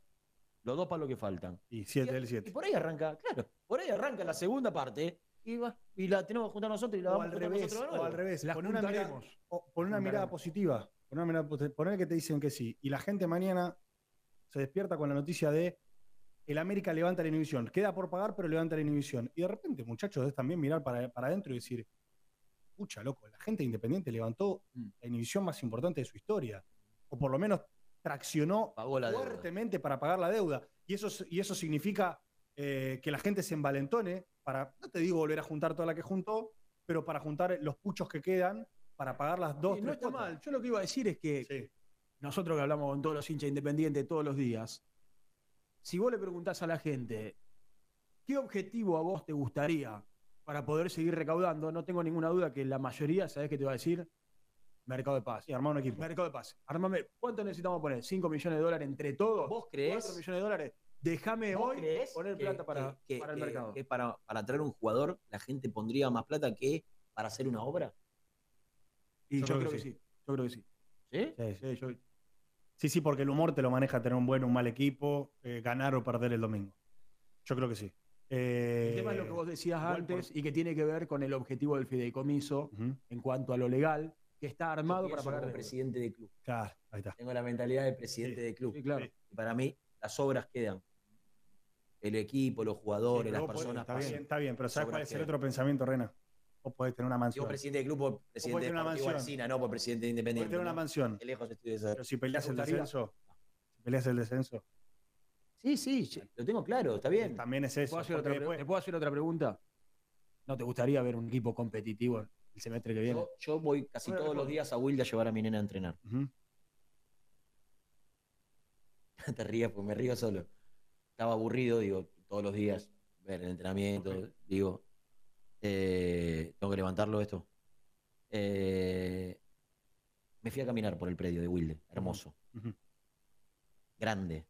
los dos palos que faltan. Y 7 del Y 7. por ahí arranca, claro, por ahí arranca la segunda parte y, va, y la tenemos que juntar nosotros y la O vamos al revés, nosotros de o al revés. una, mirada, o una mirada positiva. Poné una mirada que te dicen que sí. Y la gente mañana se despierta con la noticia de el América levanta la inhibición. Queda por pagar, pero levanta la inhibición. Y de repente, muchachos, es también mirar para, para adentro y decir, pucha, loco, la gente de Independiente levantó la inhibición más importante de su historia. O por lo menos traccionó la deuda. fuertemente para pagar la deuda. Y eso, y eso significa eh, que la gente se envalentone para, no te digo volver a juntar toda la que juntó, pero para juntar los puchos que quedan para pagar las dos, Y no tres está mal. Yo lo que iba a decir es que nosotros que hablamos con todos los hinchas independientes todos los días, si vos le preguntás a la gente, ¿qué objetivo a vos te gustaría para poder seguir recaudando? No tengo ninguna duda que la mayoría, ¿sabés qué te va a decir? Mercado de paz. Y armar un equipo. Mercado de paz. Armame, ¿cuánto necesitamos poner? ¿5 millones de dólares entre todos? ¿Vos creés? 4 millones de dólares. Déjame ¿Vos hoy creés poner que- plata para, que- para el que- mercado. que para, para traer un jugador la gente pondría más plata que para hacer una obra? Y yo, creo, que, sí. Yo creo que sí. ¿Sí? Sí, Sí, yo- Sí, sí, porque el humor te lo maneja tener un buen o un mal equipo, eh, ganar o perder el domingo. Yo creo que sí. Eh, El tema es lo que vos decías por- antes y que tiene que ver con el objetivo del fideicomiso en cuanto a lo legal, que está armado para pagar como presidente de club. Claro, ahí está. Tengo la mentalidad de presidente de club. Sí, claro. Y para mí, las obras quedan. El equipo, los jugadores, Sí, las personas. está pasan. bien, está bien, pero ¿sabes cuál es el otro pensamiento, Rena? Vos podés tener una mansión. Digo presidente de club por presidente de una Deportivo mansión. Alsina, no por presidente de Independiente. Podés tener una mansión. Qué lejos estoy de ser. Pero si peleas el descenso, si peleas el descenso, Sí, sí, sí, lo tengo claro, está bien. también es eso. ¿Puedo hacer otra después- ¿Te puedo hacer otra pregunta? ¿No te gustaría ver un equipo competitivo el semestre que viene? Yo, yo voy casi Bueno, todos los días a Wilde a llevar a mi nena a entrenar. Te rías porque me río solo. Estaba aburrido, digo, todos los días ver el entrenamiento, digo, eh, tengo que levantarlo esto. Eh, me fui a caminar por el predio de Wilde, hermoso, Ujú. grande.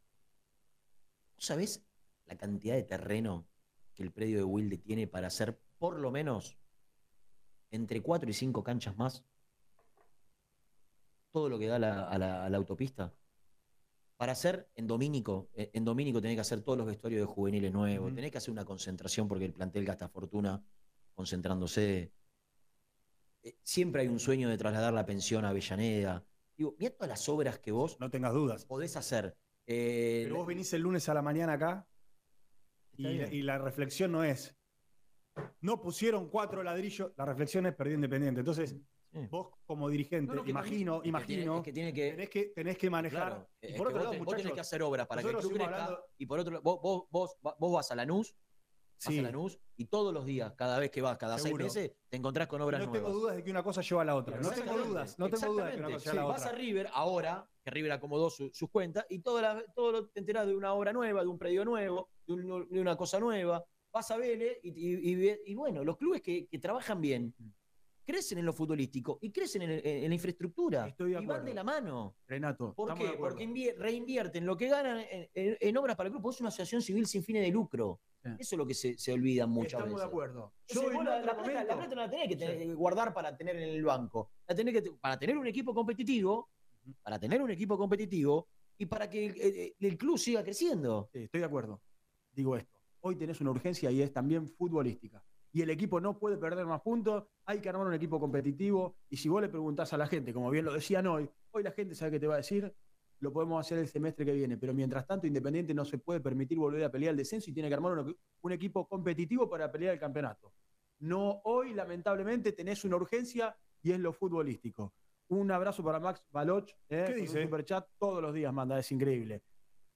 ¿Vos sabés la cantidad de terreno que el predio de Wilde tiene para hacer por lo menos entre cuatro y cinco canchas más? Todo lo que da la- a, la, a la autopista. Para hacer en Domínico, eh, en Domínico tenés que hacer todos los vestuarios de juveniles nuevos, tenés que hacer una concentración porque el plantel gasta fortuna concentrándose. Eh, siempre hay un sueño de trasladar la pensión a Avellaneda. Digo, mira todas las obras que vos no tengas dudas. podés hacer. Eh, Pero vos venís el lunes a la mañana acá y la reflexión no es, no pusieron cuatro ladrillos, la reflexión es perdió Independiente. Entonces, vos como dirigente, No, no, que imagino, también- es que tiene- imagino, es que tiene que- tenés, que, tenés que manejar. Claro, y es por otro vos, lado, vos tenés que hacer obras para que el club crezca. hablando- Y por otro lado, vos, vos, vos, vos vas a Lanús, vas Sí. a Lanús y todos los días, cada vez que vas, cada Seguro. seis meses, te encontrás con obras no nuevas. tengo dudas de que una cosa lleva a la otra. No tengo dudas, no tengo dudas de que una cosa lleva a la Sí, otra. Vas a River ahora, que River acomodó su- sus cuentas, y todo, la- todo lo, te enterás de una obra nueva, de un predio nuevo, de, un- de una cosa nueva. Vas a Vélez y, y- y ve- y bueno, los clubes que, que trabajan bien crecen en lo futbolístico y crecen en, la infraestructura. Estoy de y van de la mano. Renato, ¿Por estamos qué? Porque invie- reinvierten lo que ganan en, en- en obras para el club. Es una asociación civil sin fines de lucro. Eso es lo que se, se olvida muchas Estamos veces. de acuerdo. Yo la, la plata, la plata no la tenés que tener- guardar para tener en el banco. La tenés que, para tener un equipo competitivo, para tener un equipo competitivo y para que el, el- el club siga creciendo. Sí, estoy de acuerdo. Digo esto. Hoy tenés una urgencia y es también futbolística. Y el equipo no puede perder más puntos, hay que armar un equipo competitivo. Y si vos le preguntás a la gente, como bien lo decían hoy, hoy la gente sabe qué te va a decir, lo podemos hacer el semestre que viene. Pero mientras tanto, Independiente no se puede permitir volver a pelear el descenso y tiene que armar un, un equipo competitivo para pelear el campeonato. No hoy, lamentablemente, tenés una urgencia y es lo futbolístico. Un abrazo para Max Baloch, ¿eh? ¿Qué con un dice? superchat todos los días manda, es increíble.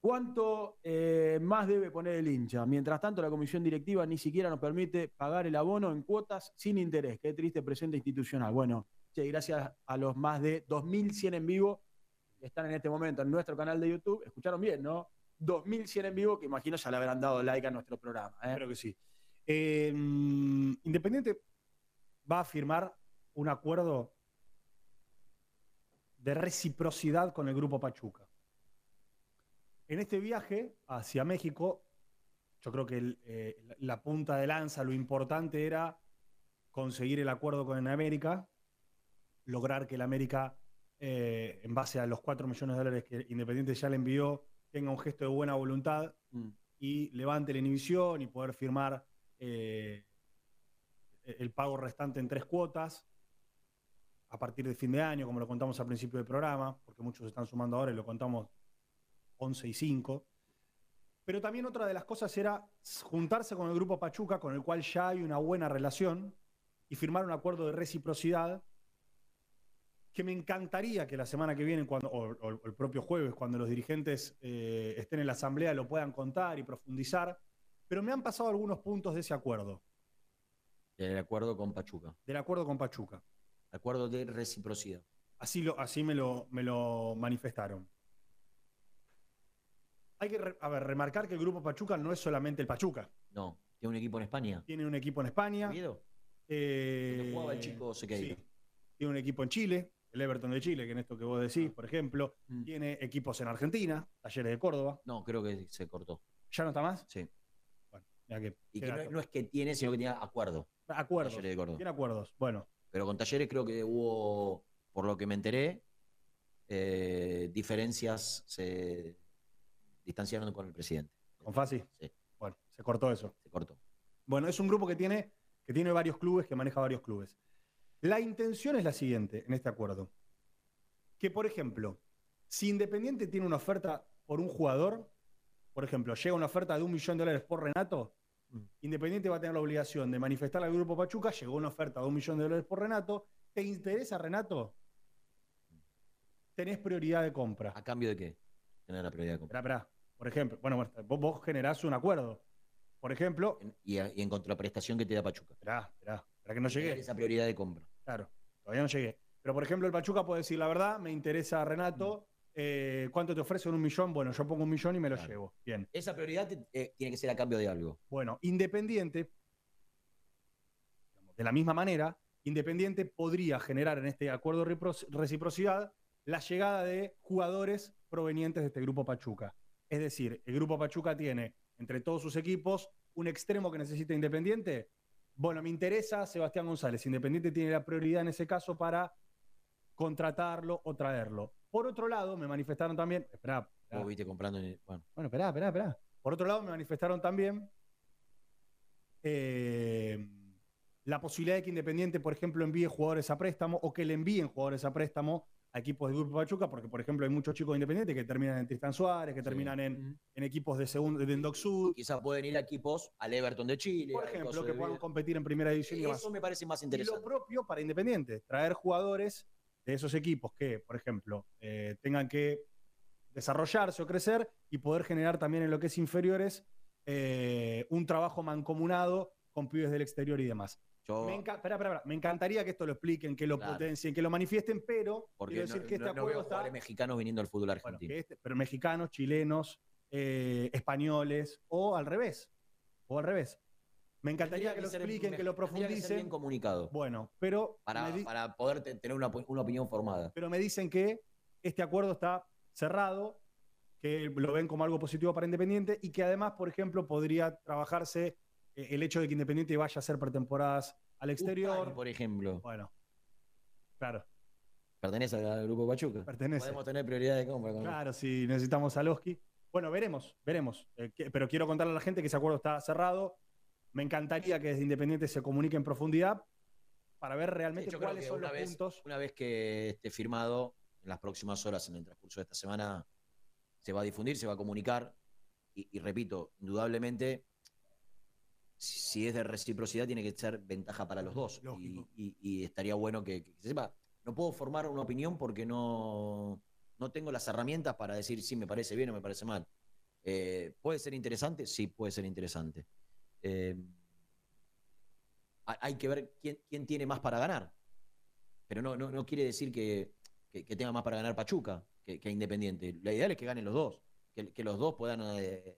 ¿Cuánto eh, más debe poner el hincha? Mientras tanto, la comisión directiva ni siquiera nos permite pagar el abono en cuotas sin interés. Qué triste presente institucional. Bueno, gracias a los más de 2.100 en vivo que están en este momento en nuestro canal de YouTube. Escucharon bien, ¿no? 2.100 en vivo, que imagino ya le habrán dado like a nuestro programa. ¿eh? Creo que sí. Eh, Independiente va a firmar un acuerdo de reciprocidad con el Grupo Pachuca. En este viaje hacia México, yo creo que el, eh, la- punta de lanza, lo importante era conseguir el acuerdo con el América, lograr que el América, eh, en base a los 4 millones de dólares que Independiente ya le envió, tenga un gesto de buena voluntad y levante la inhibición y poder firmar eh, el pago restante en tres cuotas a partir de fin de año, como lo contamos al principio del programa, porque muchos se están sumando ahora y lo contamos 11 y 5. Pero también otra de las cosas era juntarse con el grupo Pachuca, con el cual ya hay una buena relación, y firmar un acuerdo de reciprocidad que me encantaría que la semana que viene, cuando, o, o el propio jueves, cuando los dirigentes eh, estén en la asamblea, lo puedan contar y profundizar. Pero me han pasado algunos puntos de ese acuerdo, El acuerdo con Pachuca. del acuerdo con Pachuca. Acuerdo de reciprocidad. Así, lo, así me, lo, me lo manifestaron. Hay que, re- a ver, remarcar que el grupo Pachuca no es solamente el Pachuca. No, tiene un equipo en España. Tiene un equipo en España. Eh, jugaba el chico Sequeira. sí. Tiene un equipo en Chile, el Everton de Chile, que en esto que vos decís, Ah. por ejemplo. Mm. Tiene equipos en Argentina, Talleres de Córdoba. No, creo que se cortó. ¿Ya no está más? Sí. Ya que, Y que no, es que tiene, sino que tiene acuerdo. Acuerdos. Talleres de Córdoba. Tiene acuerdos. Bueno, Pero con Talleres creo que hubo, por lo que me enteré, eh, diferencias se distanciaron con el presidente. con Fasi. Sí. Bueno, se cortó eso. Se cortó. Bueno, es un grupo que tiene, que tiene varios clubes, que maneja varios clubes. La intención es la siguiente en este acuerdo. Que, por ejemplo, si Independiente tiene una oferta por un jugador, por ejemplo, llega una oferta de un millón de dólares por Renato, Independiente va a tener la obligación de manifestar al grupo Pachuca, llegó una oferta de un millón de dólares por Renato, ¿te interesa Renato? Tenés prioridad de compra. ¿A cambio de qué? Tener la prioridad de compra. Esperá, esperá. Por ejemplo, bueno, vos, vos generás un acuerdo. Por ejemplo, Y, a- y en contraprestación que te da Pachuca. esperá, esperá, esperá que no llegué. Esa prioridad de compra. Claro, todavía no llegué. Pero, por ejemplo, el Pachuca puede decir la verdad, me interesa Renato, eh, ¿cuánto te ofrecen un millón? Bueno, yo pongo un millón y me lo Claro. llevo. Bien. Esa prioridad eh, tiene que ser a cambio de algo. Bueno, Independiente, de la misma manera, Independiente podría generar en este acuerdo de reciprocidad la llegada de jugadores provenientes de este grupo Pachuca. Es decir, el grupo Pachuca tiene entre todos sus equipos un extremo que necesita Independiente. Bueno, me interesa Sebastián González. Independiente tiene la prioridad en ese caso para contratarlo o traerlo. Por otro lado, me manifestaron también. Esperá, esperá. Viste comprando. en- Bueno, Bueno, esperá, esperá, esperá. Por otro lado, me manifestaron también eh, la posibilidad de que Independiente, por ejemplo, envíe jugadores a préstamo o que le envíen jugadores a préstamo a equipos del Grupo Pachuca, porque, por ejemplo, hay muchos chicos de Independiente que terminan en Tristan Suárez, que terminan en, en equipos de segundo, de Endoc Sud, quizás pueden ir a equipos al Everton de Chile. por ejemplo, que de puedan competir en primera división y demás. Eso me parece más Y lo interesante. propio para Independiente, traer jugadores de esos equipos que, por ejemplo, eh, tengan que desarrollarse o crecer y poder generar también en lo que es inferiores eh, un trabajo mancomunado con pibes del exterior y demás. Yo- Me, enca-. Me encantaría que esto lo expliquen, que lo Claro. potencien, que lo manifiesten, pero Porque quiero no, decir que este no- acuerdo está mexicanos viniendo al fútbol argentino. que este- pero mexicanos, chilenos, eh, españoles o al revés. O al revés. Me encantaría que lo ser- expliquen, me- que lo ser profundicen. bien comunicado. Bueno, pero Para, para poder te- tener una, una opinión formada. pero me dicen que este acuerdo está cerrado, que lo ven como algo positivo para Independiente y que además, por ejemplo, podría trabajarse el hecho de que Independiente vaya a hacer pretemporadas al exterior. Por ejemplo. Bueno, claro, Pertenece al grupo Pachuca. pertenece. Podemos tener prioridad de compra. con- Claro, si necesitamos a Loski. Bueno, veremos, veremos. Eh, que- pero quiero contarle a la gente que ese acuerdo está cerrado. Me encantaría que desde Independiente se comunique en profundidad para ver realmente cuáles son los vez, puntos. una vez que esté firmado, en las próximas horas, en el transcurso de esta semana, se va a difundir, se va a comunicar. Y, y repito, indudablemente, si, es de reciprocidad, tiene que ser ventaja para los dos. Y, y- y estaría bueno que, que se sepa. No puedo formar una opinión porque no, no tengo las herramientas para decir si me parece bien o me parece mal. Eh, ¿Puede ser interesante? Sí, puede ser interesante. Eh, hay- que ver quién, quién tiene más para ganar. Pero no, no, no quiere decir que, que- que tenga más para ganar Pachuca que, que Independiente. La ideal es que ganen los dos. Que, los dos puedan. eh,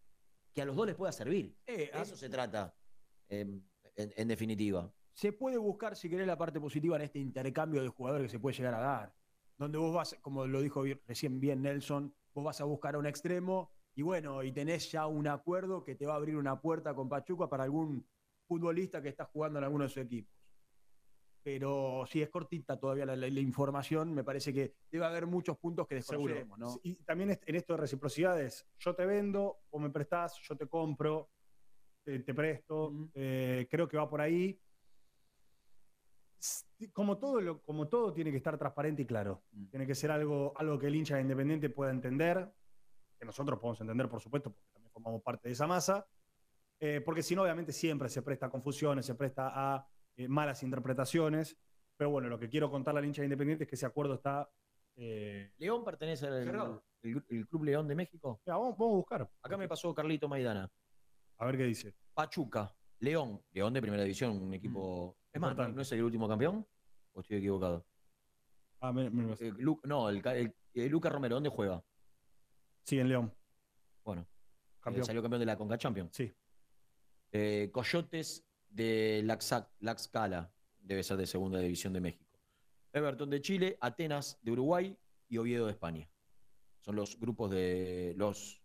que a los dos les pueda servir. Eh, De eso se trata, en, en definitiva. se puede buscar, si querés, la parte positiva en este intercambio de jugadores que se puede llegar a dar. Donde vos vas, como lo dijo recién bien Nelson, vos vas a buscar a un extremo y bueno, y tenés ya un acuerdo que te va a abrir una puerta con Pachuca para algún futbolista que está jugando en alguno de sus equipos. Pero si es cortita todavía la, la- la información, me parece que debe haber muchos puntos que Seguro. desconocemos, ¿no? Y también en esto de reciprocidades, yo te vendo, vos me prestás, yo te compro, te, te presto, eh, creo que va por ahí. Como todo, lo- como todo tiene que estar transparente y claro. Tiene que ser algo, algo que el hincha de independiente pueda entender, que nosotros podemos entender, por supuesto, porque también formamos parte de esa masa. eh, porque si no, obviamente siempre se presta a confusiones, se presta a eh, malas interpretaciones. Pero bueno, lo que quiero contarle al hincha de Independiente es que ese acuerdo está. eh, ¿León pertenece al Cerrado. el, el Club León de México? mira, vamos, vamos a buscar. Acá me pasó Carlito Maidana. A ver qué dice. Pachuca, León, León de primera división, un equipo. es más, ¿no, Importante. ¿no es el último campeón? ¿O estoy equivocado? Ah, me- me- Eh, Lu- no, el, ca- el- eh, Luca Romero, ¿dónde juega? Sí, en León. Bueno, Campeón. eh, salió campeón de la Conca Champions. Sí. Eh, Coyotes de Laxa- Laxcala, debe ser de segunda división de México. Everton de Chile, Atenas de Uruguay y Oviedo de España. Son los grupos de los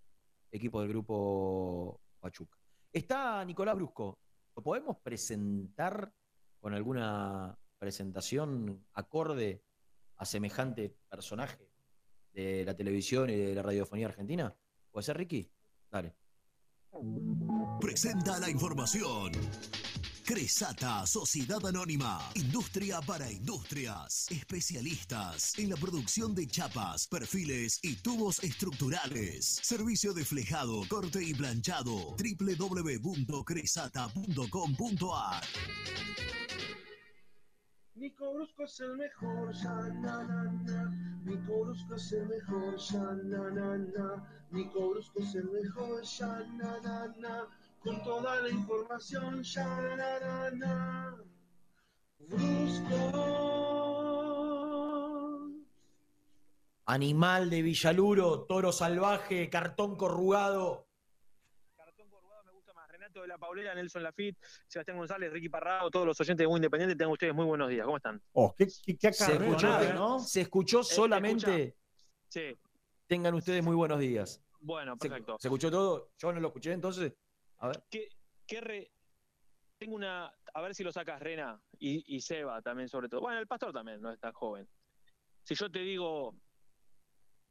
equipos del grupo Pachuca. Está Nicolás Brusco. ¿Lo podemos presentar con alguna presentación acorde a semejante personaje de la televisión y de la radiofonía argentina? ¿Puede ser, Ricky? Dale. Presenta la información. Cresata, Sociedad Anónima, Industria para Industrias, especialistas en la producción de chapas, perfiles y tubos estructurales. Servicio de flejado, corte y planchado. www.cresata.com.ar Nico Brusco es el mejor, ya na. Nico Brusco es el mejor, ya. Nico Brusco es el mejor. Con toda la información, ya na na na. Brusco. Animal de Villaluro, toro salvaje, cartón corrugado. Renato de la Paulera, Nelson Lafitte, Sebastián González, Ricky Parrado, todos los oyentes de Muy Independiente, tengan ustedes muy buenos días. ¿Cómo están? Oh, qué, qué, qué Se escuchó, ¿no? se escuchó solamente. Sí. Tengan ustedes muy buenos días. Bueno, Se- perfecto. ¿Se, escuchó todo? Yo no lo escuché, entonces. A ver. ¿Qué, qué re- Tengo una. A ver si lo sacas, Rena. Y, y Seba también, sobre todo. Bueno, el pastor también, no es tan joven. Si yo te digo.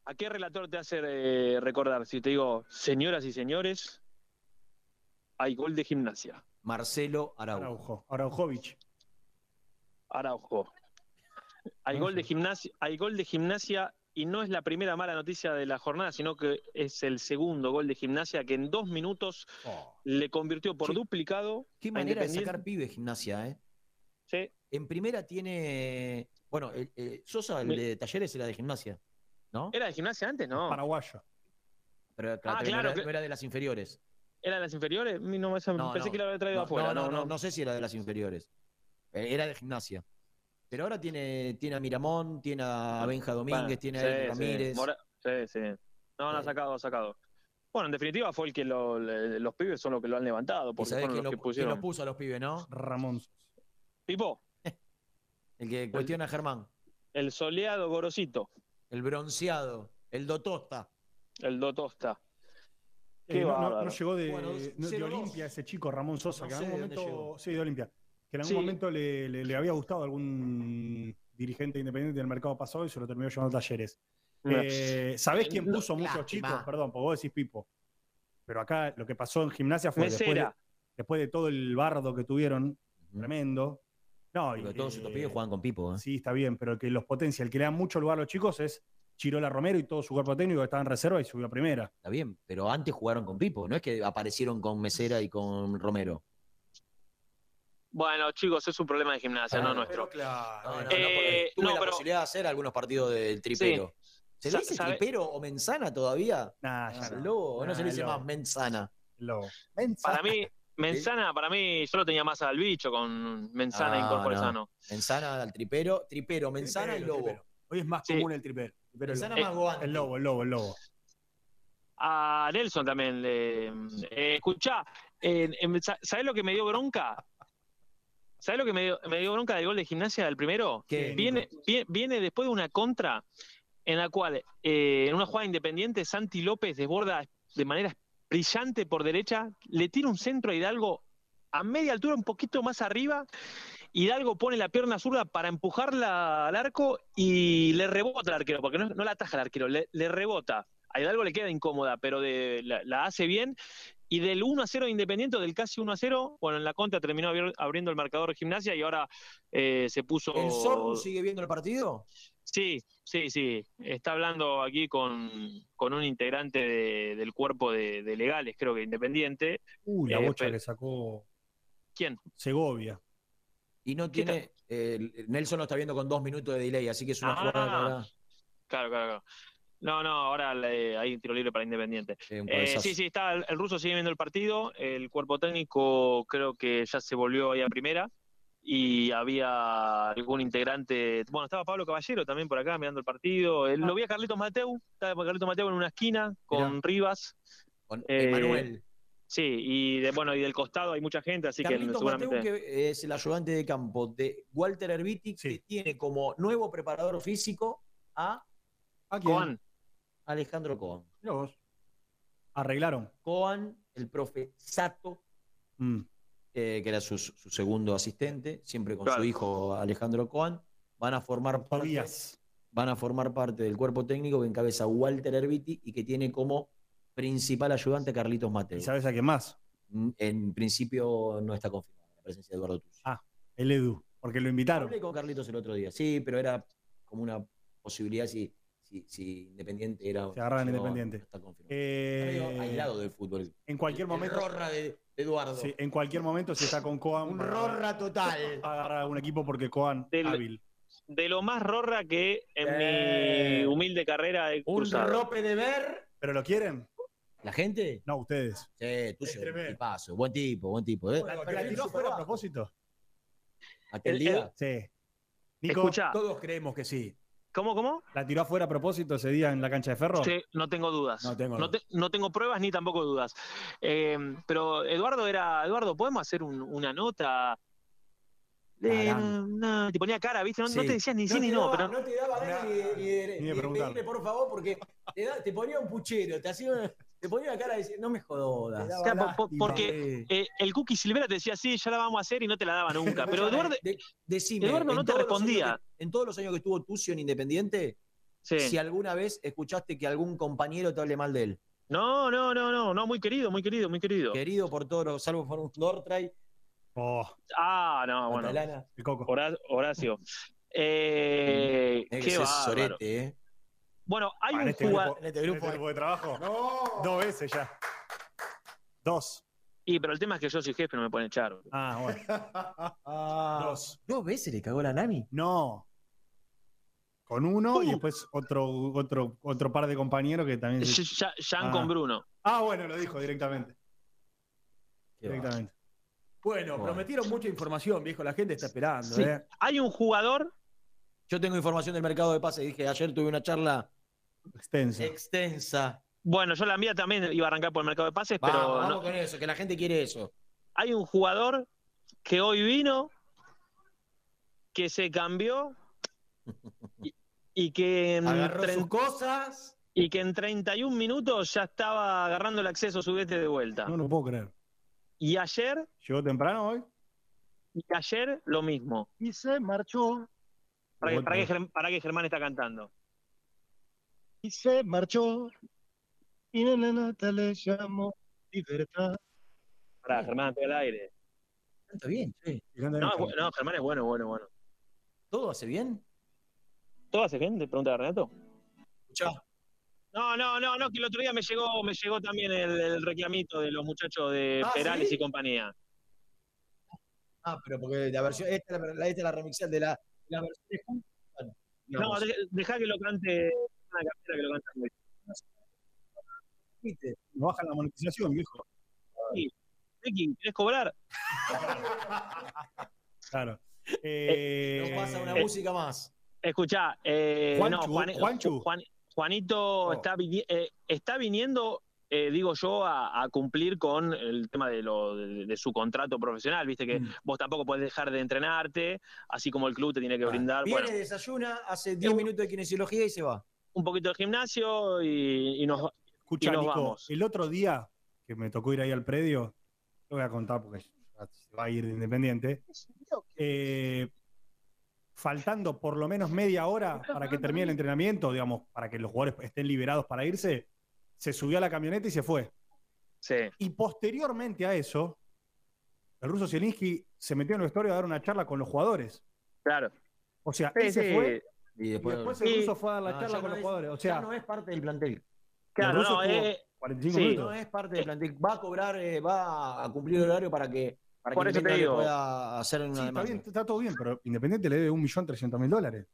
¿A qué relator te hace eh, recordar? Si te digo, señoras y señores, hay gol de gimnasia. Marcelo Araujo. Araujo. Araujovic. Araujo. Hay gol de gimnasia, hay gol de gimnasia y no es la primera mala noticia de la jornada, sino que es el segundo gol de gimnasia que en dos minutos le convirtió por duplicado. Qué a manera de sacar pibe gimnasia, ¿eh? Sí. En primera tiene. Bueno, el- el- Sosa, el de talleres, era de gimnasia. ¿No? ¿Era de gimnasia antes? No. Paraguayo. Pero claro, Ah, no, claro, era, que- no era de las inferiores. ¿Era de las inferiores? No, No, pensé no. que lo había traído no, afuera. No, no, no, no sé si era de las inferiores. Eh, Era de gimnasia. Pero ahora tiene, tiene a Miramón, tiene a Benja Domínguez, Bueno, tiene a sí, Eric sí. Ramírez. Mora- sí, sí. No, no ha sacado, ha sacado. Bueno, en definitiva fue el que lo- le- los pibes son los que lo han levantado, ¿Y porque sabés fueron quién los lo, que quién pusieron. lo puso a los pibes, no? Ramón. Pipo, El que cuestiona a Germán. el soleado Gorosito, El bronceado. El Dotosta. el Dotosta. Eh, Qué no, no- llegó de, Bueno, no, de 0-2. Olimpia ese chico, Ramón Sosa, No que en algún momento. Sí, de Olimpia. Que en algún Sí. momento le, le- le había gustado a algún dirigente independiente del mercado pasado y se lo terminó llevando a talleres. Eh, ¿Sabés quién puso muchos lástima. chicos? Perdón, porque vos decís Pipo. Pero acá lo que pasó en gimnasia fue después de, después de todo el bardo que tuvieron, tremendo. No, y, todos estos eh, pibes juegan con Pipo. ¿eh? Sí, está bien, pero el que los potencia, el que le da mucho lugar a los chicos es Chirola Romero y todo su cuerpo técnico que estaba en reserva y subió a primera. Está bien, pero antes jugaron con Pipo. No es que aparecieron con Mesera y con Romero. Bueno, chicos, es un problema de gimnasia, Ah, no pero nuestro. claro. No, no, Eh, tuve no, la pero- posibilidad de hacer algunos partidos del tripero. ¿Se le dice sabe- tripero o menzana todavía? Nah, ya ¿Al no. lobo? ¿O no Nah, se le dice lobo. más menzana? Lobo. Para mí, Menzana, para mí, yo lo tenía más al bicho con Menzana y Ah, Incorporesano. Menzana al tripero, tripero, Tripero, y lobo. tripero. Hoy es más Sí. común el tripero. Tripero, lobo. más Goandi. El lobo, el lobo, el lobo. A Nelson también le. Eh, escuchá, eh, sa- ¿sabés lo que me dio bronca? ¿Sabés lo que me dio, me dio bronca del gol de gimnasia del primero? ¿Qué? Viene, vie- viene después de una contra en la cual, eh, en una jugada independiente, Santi López desborda de manera brillante por derecha, le tira un centro a Hidalgo a media altura, un poquito más arriba. Hidalgo pone la pierna zurda para empujarla al arco y le rebota al arquero, porque no, no la ataja al arquero, le, le rebota. A Hidalgo le queda incómoda, pero de- la, la hace bien. Y del 1 a 0 de Independiente, del casi 1 a 0, bueno, en la contra terminó abri- abriendo el marcador de gimnasia y ahora eh, se puso. ¿El Zorro sigue viendo el partido? Sí, sí, sí. Está hablando aquí con, con un integrante de- del cuerpo de, de legales, creo que Independiente. Uh, la Eh, bocha pero- que sacó ¿Quién? Segovia. Y no tiene. eh, Nelson lo está viendo con dos minutos de delay, así que es una Ah. jugada Claro, claro, claro. No, no, ahora le- hay un tiro libre para Independiente. un Eh, sí, sí, está, el, el ruso sigue viendo el partido, el cuerpo técnico creo que ya se volvió ahí a primera y había algún integrante, bueno, estaba Pablo Caballero también por acá mirando el partido, Eh, lo vi a Carlitos Mateu, estaba Carlitos Mateu en una esquina con Rivas. Con Eh, Emanuel. Sí, y de, bueno, y del costado hay mucha gente, así que Carlitos seguramente... Mateu, que es el ayudante de campo de Walter Herbiti, que tiene como nuevo preparador físico a ¿A quién? Coan. Alejandro Coan. Mirá vos. Arreglaron. Coan, el profe Sato, Mm. eh, que era su, su segundo asistente, siempre con Claro. su hijo Alejandro Coan, van a formar parte, van a formar parte del cuerpo técnico que encabeza Walter Herbiti y que tiene como principal ayudante a Carlitos Mateo. ¿Y sabes a quién más? En principio no está confirmada la presencia de Eduardo Tucci. Ah, el Edu, porque lo invitaron. Hablé con Carlitos el otro día, sí, pero era como una posibilidad si, si, si Independiente era. Se agarraban no, Independiente. no está confirmado. Eh, Está medio aislado del fútbol. En cualquier El momento. Rorra de, Eduardo. Sí, en cualquier momento, si está con Coan. Un Rorra total. va a agarrar a un equipo porque Coan Del- hábil. De lo más rorra que en Eh, mi humilde carrera he Un rope de ver. ¿Pero lo quieren? ¿La gente? No, ustedes. Sí, tú Es sí, tremendo. tipazo, buen tipo, buen tipo. ¿eh? La, pero la tiró afuera a propósito. Aquel El- día. Sí. Nico, Escucha, Todos creemos que sí. ¿Cómo, cómo? ¿la tiró afuera a propósito ese día en la cancha de ferro? Sí, no tengo dudas. No tengo no, te- no tengo pruebas ni tampoco dudas. Eh, pero Eduardo era, Eduardo, ¿podemos hacer un- una nota? No, te ponía cara, ¿viste? No, te decías ni sí ni no, pero no te daba ni, de- ni Ni ni de por favor, porque te, da- te ponía un puchero, te hacía una- te ponía la cara de decir, no me jodas. O sea, porque eh, el Cookie Silvera te decía, sí, ya la vamos a hacer y no te la daba nunca. Pero Eduardo, De- decime, Eduardo no te respondía. que- en todos los años que estuvo Tucio en Independiente, Sí. si alguna vez escuchaste que algún compañero te hable mal de él. no, no, no, no, no, muy querido, muy querido, muy querido. Querido por todos, los- salvo por un Nortray, Oh, Ah, no, bueno. El coco. Hora- Horacio. Eh, Es que qué sorete, ¿eh? Bueno, hay Ah, en un este jugador. grupo, en este grupo de trabajo. Dos veces ya. Dos. Y pero el tema es que yo soy jefe, no me pueden echar. Ah, bueno. Dos. ¿Dos veces le cagó la Nami? No. Con uno Uh. y después otro, otro, otro par de compañeros que también. se- Ya- Jean Ah. con Bruno. Ah, bueno, lo dijo directamente. Qué Directamente. Bueno, Bueno. prometieron mucha información, viejo. La gente está esperando, Sí. ¿eh? Hay un jugador. Yo tengo información del mercado de pases. Dije, ayer tuve una charla Extensa. extensa. Bueno, yo la mía también iba a arrancar por el mercado de pases, pero Vamos, no- con eso, que la gente quiere eso. hay un jugador que hoy vino, que se cambió y, y que en Agarró sus cosas. y que en 31 minutos ya estaba agarrando el acceso sudeste de vuelta. No lo puedo creer. Y ayer, ¿Llegó temprano hoy? y ayer lo mismo. Y se marchó. Para que, para que vez. Germ- para que Germán está cantando. Y se marchó. Y la nota le llamó libertad. Para Germán, todo el aire. Canta bien, sí. No, Germán es bueno, bueno, bueno. ¿Todo hace bien? ¿Todo hace bien? ¿Te pregunta Renato? Escuchá. No, no, no, no, que el otro día me llegó, me llegó también el, el reclamito de los muchachos de Ah, Perales ¿sí? y compañía. Ah, pero porque la versión, esta, es la, esta es la remixal de la, la versión de No, deja que lo cante una cartera que lo canta muy ¿viste? No bajan la monetización, viejo. bien. Ricky, ¿querés cobrar? Claro. Eh, No pasa una eh, música más. Escuchá, eh, Juanchu, no, Juan- Juanchu. Juan- Juanito Oh. está, eh, está viniendo, eh, digo yo, a, a cumplir con el tema de, lo, de, de su contrato profesional. Viste que Mm. vos tampoco podés dejar de entrenarte, así como el club te tiene que brindar. Viene, Bueno, desayuna, hace 10 minutos de kinesiología y se va. Un poquito de gimnasio y, y nos, Escucha, y nos Nico, vamos. el otro día que me tocó ir ahí al predio, lo voy a contar porque se va a ir de Independiente. eh, faltando por lo menos media hora para que termine el entrenamiento, digamos, para que los jugadores estén liberados para irse, se subió a la camioneta y se fue. Sí. Y posteriormente a eso, el ruso Zielinski se metió en el vestuario a dar una charla con los jugadores. Claro. O sea, Sí, él se sí. fue Y y después, después el ruso fue a dar la No, charla con no los es- jugadores. O ya sea, no es parte del plantel. Claro, no, eh, 45 sí. minutos. No es parte del plantel. Va a cobrar, eh, va a cumplir el horario para que para Por que eso te Independiente le digo. pueda hacer una Sí, está demanda. bien, está todo bien, pero Independiente le debe 1.300.000 dólares.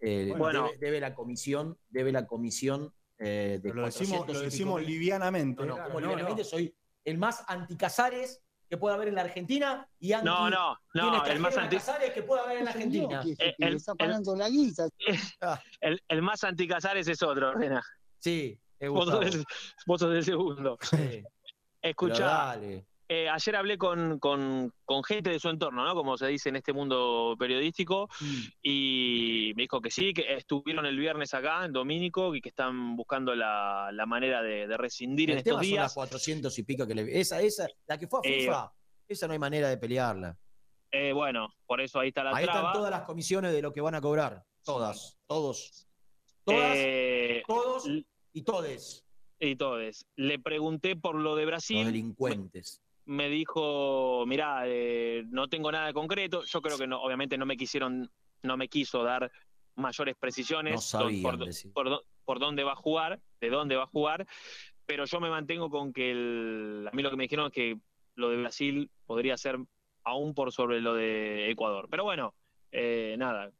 Eh, Bueno. debe, debe la comisión, debe la comisión eh, de lo decimos, 400 lo decimos livianamente. No, no, como No, livianamente no. soy el más anti-Casares que pueda haber en la Argentina y anti No, no, el más anti- Casares que pueda haber en la Argentina. Eh, el, el- la guisa. el- el más anticasares es otro, Rena. Sí, es Vos sos, del, vos sos del segundo. Escuchá, Pero dale. Eh, ayer hablé con, con- con gente de su entorno, ¿no? Como se dice en este mundo periodístico, Mm. y me dijo que sí, que estuvieron el viernes acá en Domínico y que están buscando la, la manera de, de rescindir en El tema estos son las días. 400 y pico que le. Esa, esa, la que fue a Eh, FIFA, esa no hay manera de pelearla. Eh, bueno, por eso ahí está la Ahí traba. están todas las comisiones de lo que van a cobrar. Todas, todos. Todas, todos y todes. y todes. Le pregunté por lo de Los Brasil. delincuentes. Me dijo, mirá, eh, no tengo nada de concreto. Yo creo que no, obviamente no me quisieron, no me quiso dar mayores precisiones No sabían por, por dó- por dónde va a jugar, de dónde va a jugar, pero yo me mantengo con que el, a mí lo que me dijeron es que lo de Brasil podría ser aún por sobre lo de Ecuador. Pero bueno, eh, nada,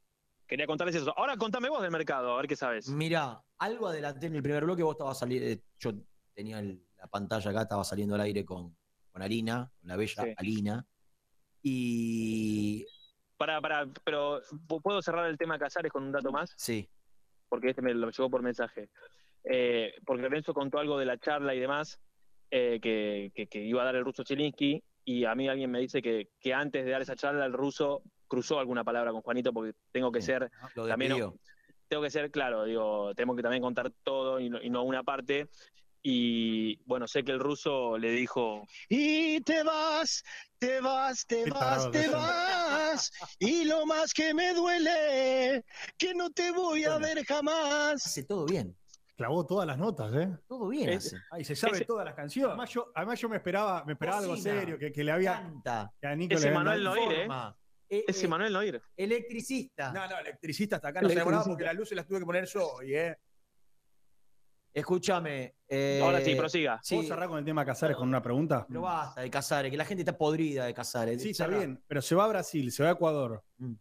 quería contarles eso. Ahora contame vos del mercado, a ver qué sabes. Mirá, algo adelanté en el primer bloque, vos estabas saliendo, yo tenía el- la pantalla acá, estaba saliendo al aire con, con Alina, con la bella Sí. Alina. Y Para, para, pero ¿puedo cerrar el tema Casares con un dato más? sí, porque este me lo llegó por mensaje. Eh, porque Renzo contó algo de la charla y demás eh, que, que- que iba a dar el ruso Chelinsky y a mí alguien me dice que, que antes de dar esa charla el ruso cruzó alguna palabra con Juanito porque tengo que ser lo también tengo que ser claro, digo, tenemos que también contar todo y no, y no una parte. Y bueno, sé que el ruso le dijo, Y te vas, te vas, te Qué vas, te vas. Y lo más que me duele, que no te voy a ver jamás. Hace todo bien. Clavó todas las notas, ¿eh? Todo bien Es- hace. Ay, se sabe Ese- todas las canciones. Además yo, además yo me esperaba, me esperaba algo Cocina, serio, que, que le había. Canta, Que a Nico ese le Manuel Noir, ¿eh? forma. Eh, Ese eh, Manuel Noir. electricista. No, no, electricista hasta acá no se porque las luces las tuve que poner yo hoy, ¿eh? Escúchame. eh, Ahora sí, prosiga. sí, ¿Puedo cerrar con el tema Casares con una pregunta? pero basta de Casares, que la gente está podrida de Casares. Sí, está bien, pero se va a Brasil, se va a Ecuador. Mm.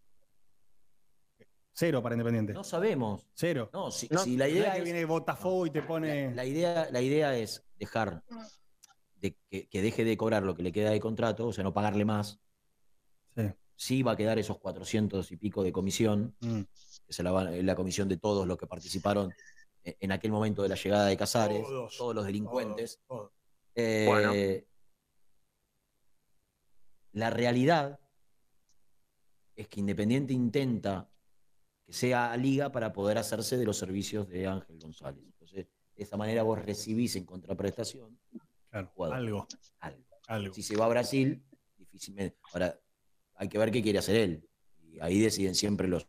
Cero para Independiente. No sabemos. Cero. No, si, No, si la No es idea que es, viene Botafogo y te pone. la, la idea, la idea es dejar de que, que deje de cobrar lo que le queda de contrato, o sea, no pagarle más. Sí. Sí va a quedar esos 400 y pico de comisión, Mm. que se la, va- es la comisión de todos los que participaron en aquel momento de la llegada de Casares, Todos, todos los delincuentes. Eh, Bueno. La realidad es que Independiente intenta que sea liga para poder hacerse de los servicios de Ángel González. Entonces, de esa manera vos recibís en contraprestación Claro, algo. algo. Algo. Si se va a Brasil, difícilmente. Ahora, hay que ver qué quiere hacer él. Y ahí deciden siempre los,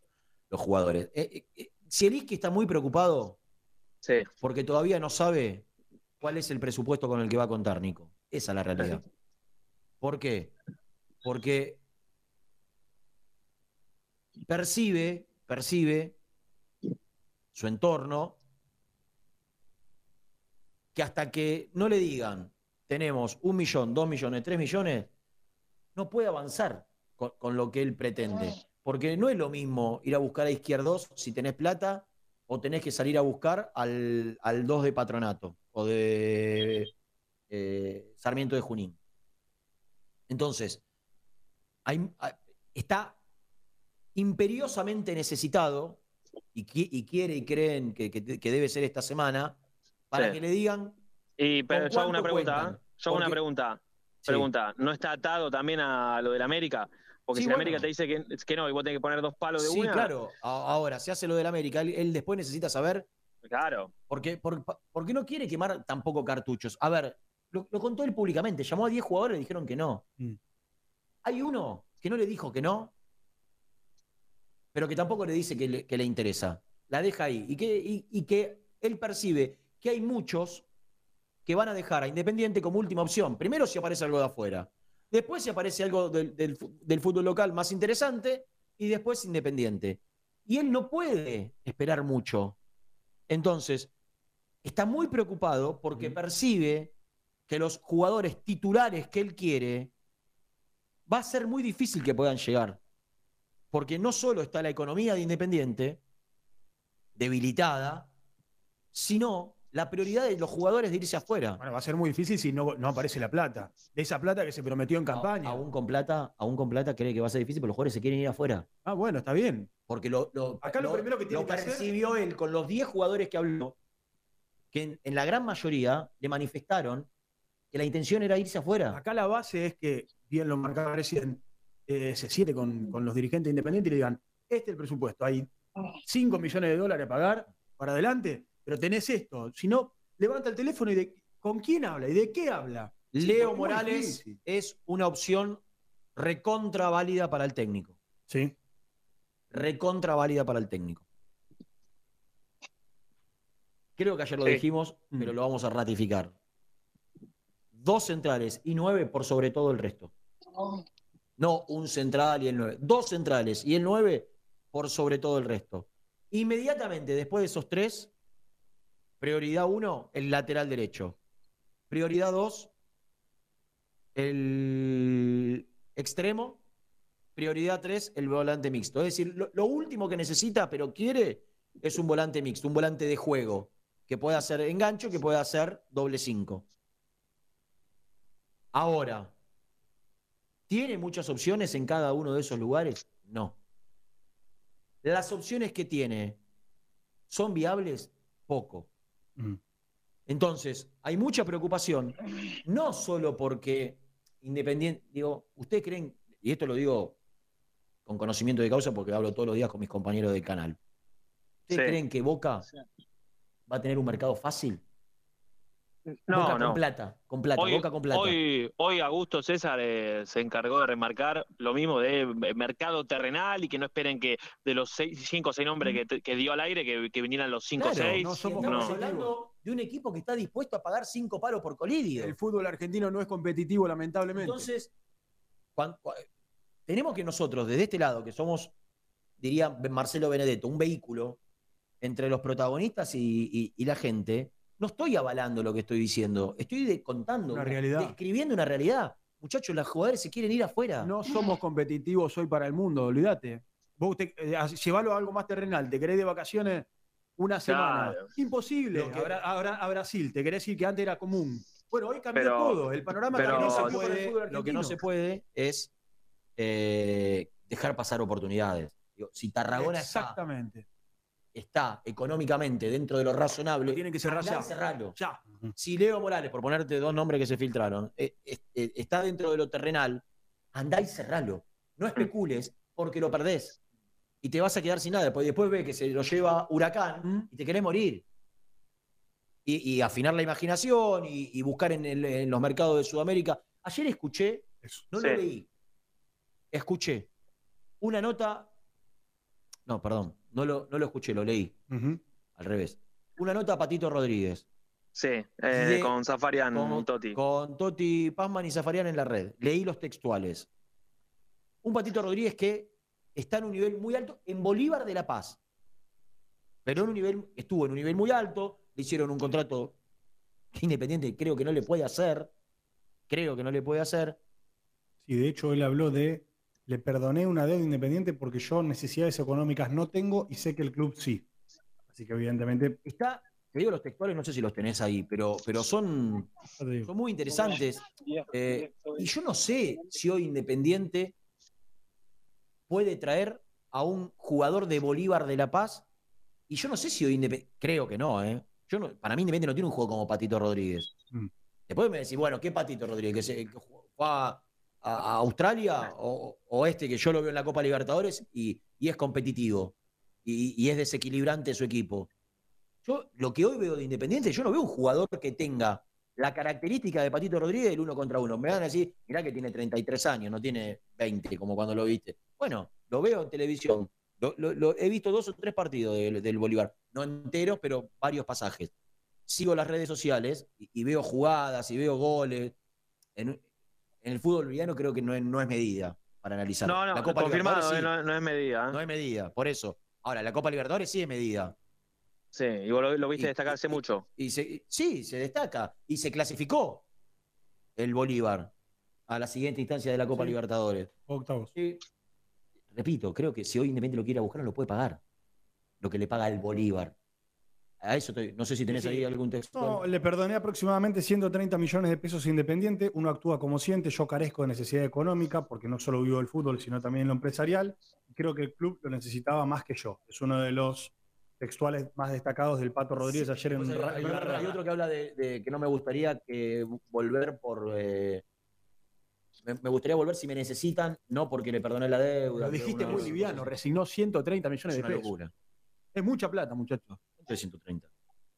los jugadores. Eh, eh, eh, Zielinski está muy preocupado Sí. porque todavía no sabe cuál es el presupuesto con el que va a contar, Nico. Esa es la realidad. ¿Por qué? Porque percibe, percibe su entorno que hasta que no le digan tenemos un millón, dos millones, tres millones, no puede avanzar con, con lo que él pretende. Porque no es lo mismo ir a buscar a izquierdos si tenés plata o tenés que salir a buscar al, al 2 de Patronato o de eh, Sarmiento de Junín. Entonces, hay- está imperiosamente necesitado y, qui- y quiere y creen que, que- que debe ser esta semana para Sí. que le digan Y pero ¿Con yo hago una pregunta, cuentan? yo hago una pregunta. Sí. Pregunta, ¿no está atado también a lo del América? Porque Sí, si bueno. América te dice que, que no y vos tenés que poner dos palos de Sí, una. claro. A- Ahora, se hace lo del América. Él, él después necesita saber Claro. por qué, por, por qué no quiere quemar tampoco cartuchos. A ver, lo, lo contó él públicamente. Llamó a 10 jugadores y le dijeron que no. Mm. Hay uno que no le dijo que no, pero que tampoco le dice que le, que le interesa. La deja ahí. Y que, y- y que él percibe que hay muchos que van a dejar a Independiente como última opción. Primero si aparece algo de afuera. Después si aparece algo del, del fu- del fútbol local más interesante. Y después Independiente. Y él no puede esperar mucho. Entonces, está muy preocupado porque percibe que los jugadores titulares que él quiere va a ser muy difícil que puedan llegar. Porque no solo está la economía de Independiente debilitada, sino la prioridad de los jugadores de irse afuera. Bueno, va a ser muy difícil si no, no aparece la plata. De esa plata que se prometió en campaña. Aún con plata, aún con plata cree que va a ser difícil, pero los jugadores se quieren ir afuera. Ah, bueno, está bien. Porque lo, lo- Acá lo primero que tiene lo que hacer- percibió él con los 10 jugadores que habló, que en, en la gran mayoría le manifestaron que la intención era irse afuera. Acá la base es que, bien lo marcaba recién, eh, se siente con, con los dirigentes independientes y le digan, este es el presupuesto, hay 5 millones de dólares a pagar para adelante, pero tenés esto. Si no, levanta el teléfono y de, ¿con quién habla? ¿Y de qué habla? Sí, Leo Morales es una opción recontra válida para el técnico. Sí. Recontra válida para el técnico. Creo que ayer lo Sí. dijimos, pero lo vamos a ratificar. Dos centrales y nueve por sobre todo el resto. No un central y el nueve. Dos centrales y el nueve por sobre todo el resto. Inmediatamente después de esos tres, prioridad uno, el lateral derecho. Prioridad dos, el extremo. Prioridad tres, el volante mixto. Es decir, lo, lo último que necesita, pero quiere, es un volante mixto, un volante de juego, que pueda hacer engancho, que pueda hacer doble cinco. Ahora, ¿tiene muchas opciones en cada uno de esos lugares? No. Las opciones que tiene son viables poco. Entonces, hay mucha preocupación, no solo porque Independiente, digo, ¿ustedes creen, y esto lo digo con conocimiento de causa porque hablo todos los días con mis compañeros del canal, ¿ustedes Sí. creen que Boca va a tener un mercado fácil? No, Boca no. con plata, con plata, Hoy, Boca con plata. hoy, hoy Augusto César eh, se encargó de remarcar lo mismo de eh, mercado terrenal y que no esperen que de los seis, cinco o seis nombres que, te- que dio al aire que, que vinieran los cinco o Claro, seis. no somos No. estamos hablando de un equipo que está dispuesto a pagar cinco palos por colidio. El fútbol argentino no es competitivo, lamentablemente. Entonces, tenemos que nosotros, desde este lado, que somos, diría Marcelo Benedetto, un vehículo entre los protagonistas y, y- y la gente, no estoy avalando lo que estoy diciendo, estoy de- contando, Una realidad. describiendo una realidad. Muchachos, los jugadores se quieren ir afuera. No somos competitivos hoy para el mundo, olvídate. Vos te, eh, llevalo a algo más terrenal, te querés de vacaciones una semana. Claro. Imposible. Que- a, Bra- a Bra- a Brasil, te querés decir que antes era común. Bueno, hoy cambió Pero- todo. El panorama pero- cambió se para el lo que no se puede es eh, dejar pasar oportunidades. Digo, si Tarragona está, Exactamente. está económicamente dentro de lo razonable, Tienen que cerrar ya. y cerralo. Ya. Si Leo Morales, por ponerte dos nombres que se filtraron, eh, eh, está dentro de lo terrenal, andá y cerralo. No especules porque lo perdés. Y te vas a quedar sin nada. Después, después ves que se lo lleva Huracán y te querés morir. Y, y afinar la imaginación y, y buscar en, el- en los mercados de Sudamérica. Ayer escuché, no Sí. lo leí, escuché una nota. No, perdón, no lo, no lo escuché, lo leí. Al revés. Una nota a Patito Rodríguez. Sí, eh, De- con Zafarian con, y Totti. con Totti Pazman y Zafarian en la red. Leí los textuales. Un Patito Rodríguez que está en un nivel muy alto en Bolívar de La Paz. Pero en un nivel, estuvo en un nivel muy alto, le hicieron un contrato que Independiente creo que no le puede hacer. Creo que no le puede hacer. Sí, de hecho él habló de, le perdoné una deuda independiente porque yo necesidades económicas no tengo y sé que el club sí. Así que evidentemente... Está, te digo los textuales, no sé si los tenés ahí, pero, pero son, son muy interesantes. Eh, y yo no sé si hoy Independiente puede traer a un jugador de Bolívar de La Paz. Y yo no sé si hoy Independiente. Creo que no, ¿eh? Yo no- para mí Independiente no tiene un juego como Patito Rodríguez. Mm. Después me decís, bueno, ¿qué Patito Rodríguez? ¿Que, se- que fue a, Australia o, este que yo lo veo en la Copa Libertadores y, y es competitivo y, y es desequilibrante su equipo? Yo lo que hoy veo de Independiente, yo no veo un jugador que tenga la característica de Patito Rodríguez del uno contra uno. Me van a decir, mirá que tiene 33 años, no tiene 20 como cuando lo viste. Bueno, lo veo en televisión. Lo, he visto dos o tres partidos del, del Bolívar. No enteros, pero varios pasajes. Sigo las redes sociales y, veo jugadas y veo goles. En el fútbol boliviano creo que no es, no es medida para analizar. No, no, La Copa confirmado, Libertadores eh, sí. no, no es medida. ¿eh? No es medida, por eso. Ahora, la Copa Libertadores sí es medida. Sí, y vos lo, lo viste Y- destacarse mucho. Y se- sí, se destaca. Y se clasificó el Bolívar a la siguiente instancia de la Copa Sí. Libertadores. Octavos. Repito, creo que si hoy Independiente lo quiere buscar, no lo puede pagar. Lo que le paga el Bolívar. A eso estoy- no sé si tenés Sí. ahí algún texto. No, le perdoné aproximadamente 130 millones de pesos Independiente. Uno actúa como siente. Yo carezco de necesidad económica porque no solo vivo del fútbol, sino también lo empresarial. Creo que el club lo necesitaba más que yo. Es uno de los textuales más destacados del Pato Rodríguez ayer en hay, otro que habla de, de que no me gustaría que volver por. eh, me, me gustaría volver si me necesitan, no porque le perdoné la deuda. Lo dijiste muy liviano, resignó 130 millones Es de una pesos. locura. Es mucha plata, muchachos. 330.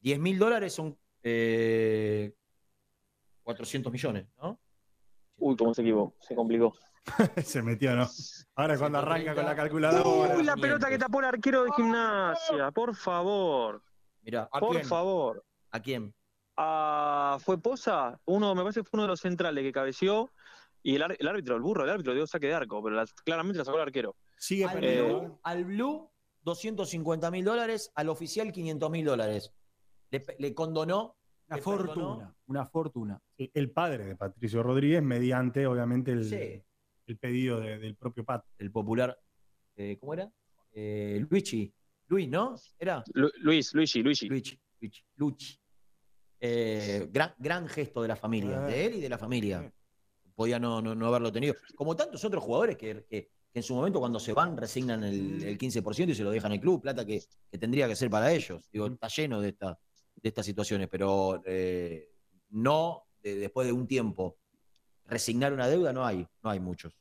10 mil dólares son eh, 400 millones, ¿no? Uy, cómo se equivocó, se complicó. Se metió, ¿no? Ahora cuando arranca con la calculadora. Uy, la pelota que tapó el arquero de gimnasia, por favor. Mira, por favor. ¿A quién? Ah, ¿Fue Poza? Uno, me parece que fue uno de los centrales que cabeció y el, árbitro, el burro, el árbitro dio saque de arco, pero la- claramente la sacó el arquero. Sigue al, perdiendo. Blue, al Blue, 250 mil dólares, al oficial 500 mil dólares. Le, le condonó. Una le fortuna, perdonó. una fortuna. Sí, El padre de Patricio Rodríguez, mediante, obviamente, el, Sí. el pedido de- del propio Pat. El popular. eh, ¿Cómo era? Eh, Luigi. Luis, ¿no? Era. Lu- Luis, Luigi, Luigi. Luigi, Luigi, Luchi. Eh, gran, gran gesto de la familia, Eh. de él y de la familia. Podía no, no, no haberlo tenido. Como tantos otros jugadores que, que- que en su momento cuando se van resignan el, el 15% y se lo dejan al club, plata que, que tendría que ser para ellos. Digo, está lleno de, esta, de estas situaciones, pero eh, no de- después de un tiempo resignar una deuda, no hay, no hay muchos,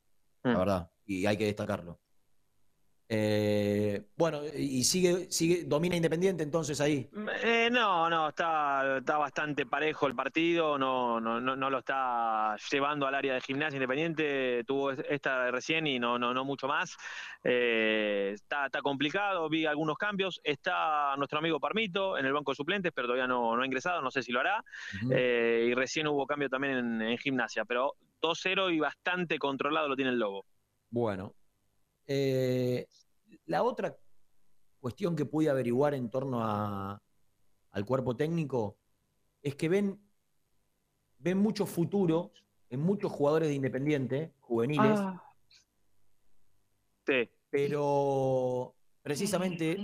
la Mm. verdad, y hay que destacarlo. Eh, bueno, y sigue, sigue, domina Independiente entonces ahí. Eh, no, no, está, está bastante parejo el partido, no, no, no, no lo está llevando al área de gimnasia independiente, tuvo es- esta recién y no, no, no mucho más. Eh, está, está complicado, vi algunos cambios, está nuestro amigo Parmito en el banco de suplentes, pero todavía no, no ha ingresado, no sé si lo hará. Y recién hubo cambio también en, en gimnasia, pero 2-0 y bastante controlado lo tiene el Lobo. Bueno, eh, la otra cuestión que pude averiguar en torno a- al cuerpo técnico es que ven, ven mucho futuro en muchos jugadores de Independiente, juveniles, Ah. Sí. pero precisamente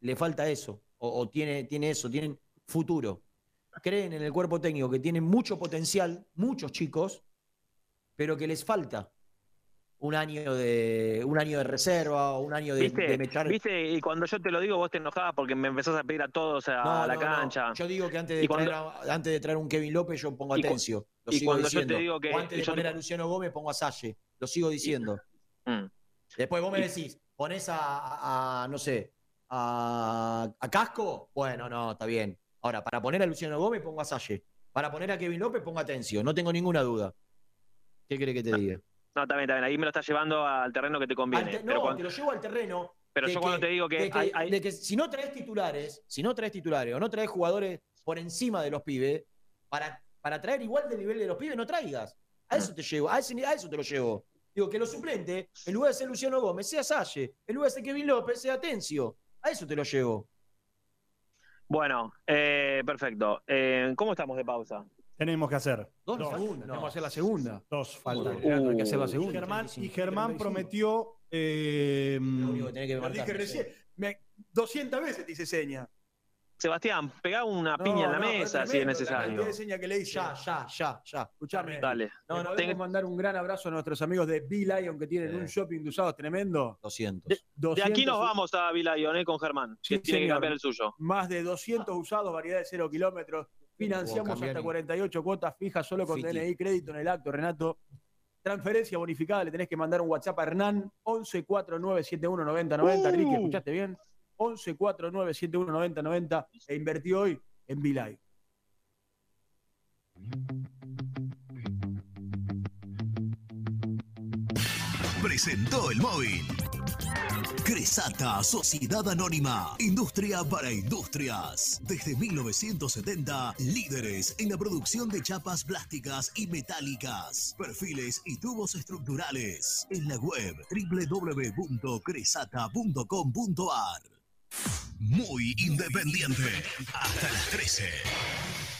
le falta eso, o, o tiene, tiene eso, tienen futuro. Creen en el cuerpo técnico que tienen mucho potencial, muchos chicos, pero que les falta un año de, un año de reserva, o un año de, ¿Viste? de mechar- ¿Viste? Y cuando yo te lo digo, vos te enojabas porque me empezás a pedir a todos a No, la no, no. cancha. Yo digo que antes de, cuando- traer a, antes de traer un Kevin López, yo pongo a Tencio. Lo y sigo cuando yo te diciendo. digo que- O antes de yo te- poner a Luciano Gómez, pongo a Salle. Lo sigo diciendo. Mm. Después vos me decís, pones a, a- no sé, a, a Casco. Bueno, no, está bien. Ahora, para poner a Luciano Gómez, pongo a Salle. Para poner a Kevin López, pongo a Tencio. No tengo ninguna duda. ¿Qué quiere que te diga? No, está bien. Ahí me lo estás llevando al terreno que te conviene. Pero no, cuando- te lo llevo al terreno. Pero yo cuando te digo que de que, hay- hay- de que si no traes titulares, si no traes titulares o no traes jugadores por encima de los pibes, para, para traer igual del nivel de los pibes, no traigas. A eso te llevo, a, ese, a eso te lo llevo. Digo, que los suplentes, en lugar de ser Luciano Gómez, sea Salle, en lugar de ser Kevin López, sea Tencio. A eso te lo llevo. Bueno, eh, perfecto. Eh, ¿Cómo estamos de pausa? Tenemos que hacer. Dos, la segunda, tenemos que hacer la segunda. Dos. Leandro, hay que hacer la segunda. Germán, y Germán prometió. eh, único que tenés que Lo dije recién. Me- 200 veces te hice seña. Sebastián, pegá una No, piña en la no, mesa es si es necesario. señas que le hice. Ya, ya, ya, ya. Escuchame. Dale. No, No, tengo- mandar un gran abrazo a nuestros amigos de B-Lion que tienen un shopping de usados tremendo. 200. De aquí nos 200 vamos a Vilayón eh, con Germán, Sí, que tiene que cambiar el suyo. Más de 200 usados, variedad de 0 kilómetros. Financiamos hasta y- 48 cuotas fijas solo con Fiti. DNI crédito en el acto, Renato. Transferencia bonificada, le tenés que mandar un WhatsApp a Hernán, 11 4971 90 90. Uh. Ricky, ¿escuchaste bien? 11 4971 90 90 e invertí hoy en Vilay. Presentó el móvil. Cresata, Sociedad Anónima, Industria para Industrias. Desde 1970, líderes en la producción de chapas plásticas y metálicas, perfiles y tubos estructurales. En la web www.cresata.com.ar. Muy independiente. Hasta las 13.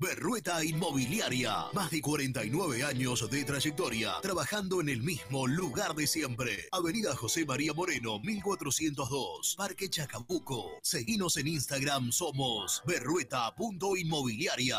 Berrueta Inmobiliaria. Más de 49 años de trayectoria, trabajando en el mismo lugar de siempre. Avenida José María Moreno, 1402, Parque Chacabuco. Seguinos en Instagram, somos berrueta.inmobiliaria.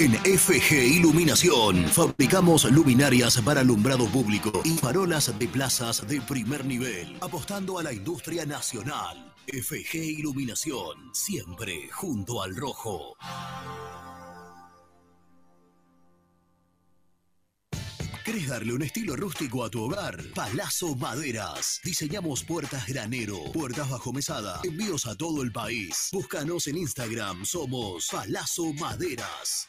En FG Iluminación fabricamos luminarias para alumbrado público y farolas de plazas de primer nivel, apostando a la industria nacional. FG Iluminación, siempre junto al rojo. ¿Querés darle un estilo rústico a tu hogar? Palazzo Maderas. Diseñamos puertas granero, puertas bajo mesada, envíos a todo el país. Búscanos en Instagram, somos Palazzo Maderas.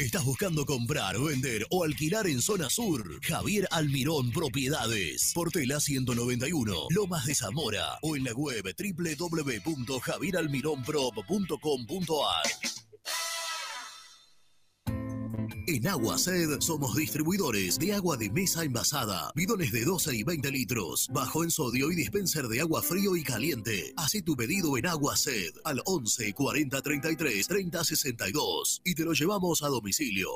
¿Estás buscando comprar, vender o alquilar en zona sur? Javier Almirón Propiedades. Portela 191, Lomas de Zamora o en la web www.javieralmironprop.com.ar. En Agua Sed somos distribuidores de agua de mesa envasada, bidones de 12 y 20 litros, bajo en sodio y dispenser de agua frío y caliente. Haz tu pedido en Agua Sed al 11 40 33 30 62 y te lo llevamos a domicilio.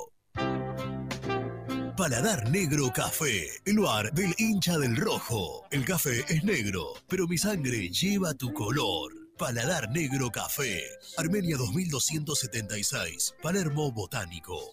Paladar Negro Café, el lugar del hincha del rojo. El café es negro, pero mi sangre lleva tu color. Paladar Negro Café, Armenia 2276, Palermo Botánico.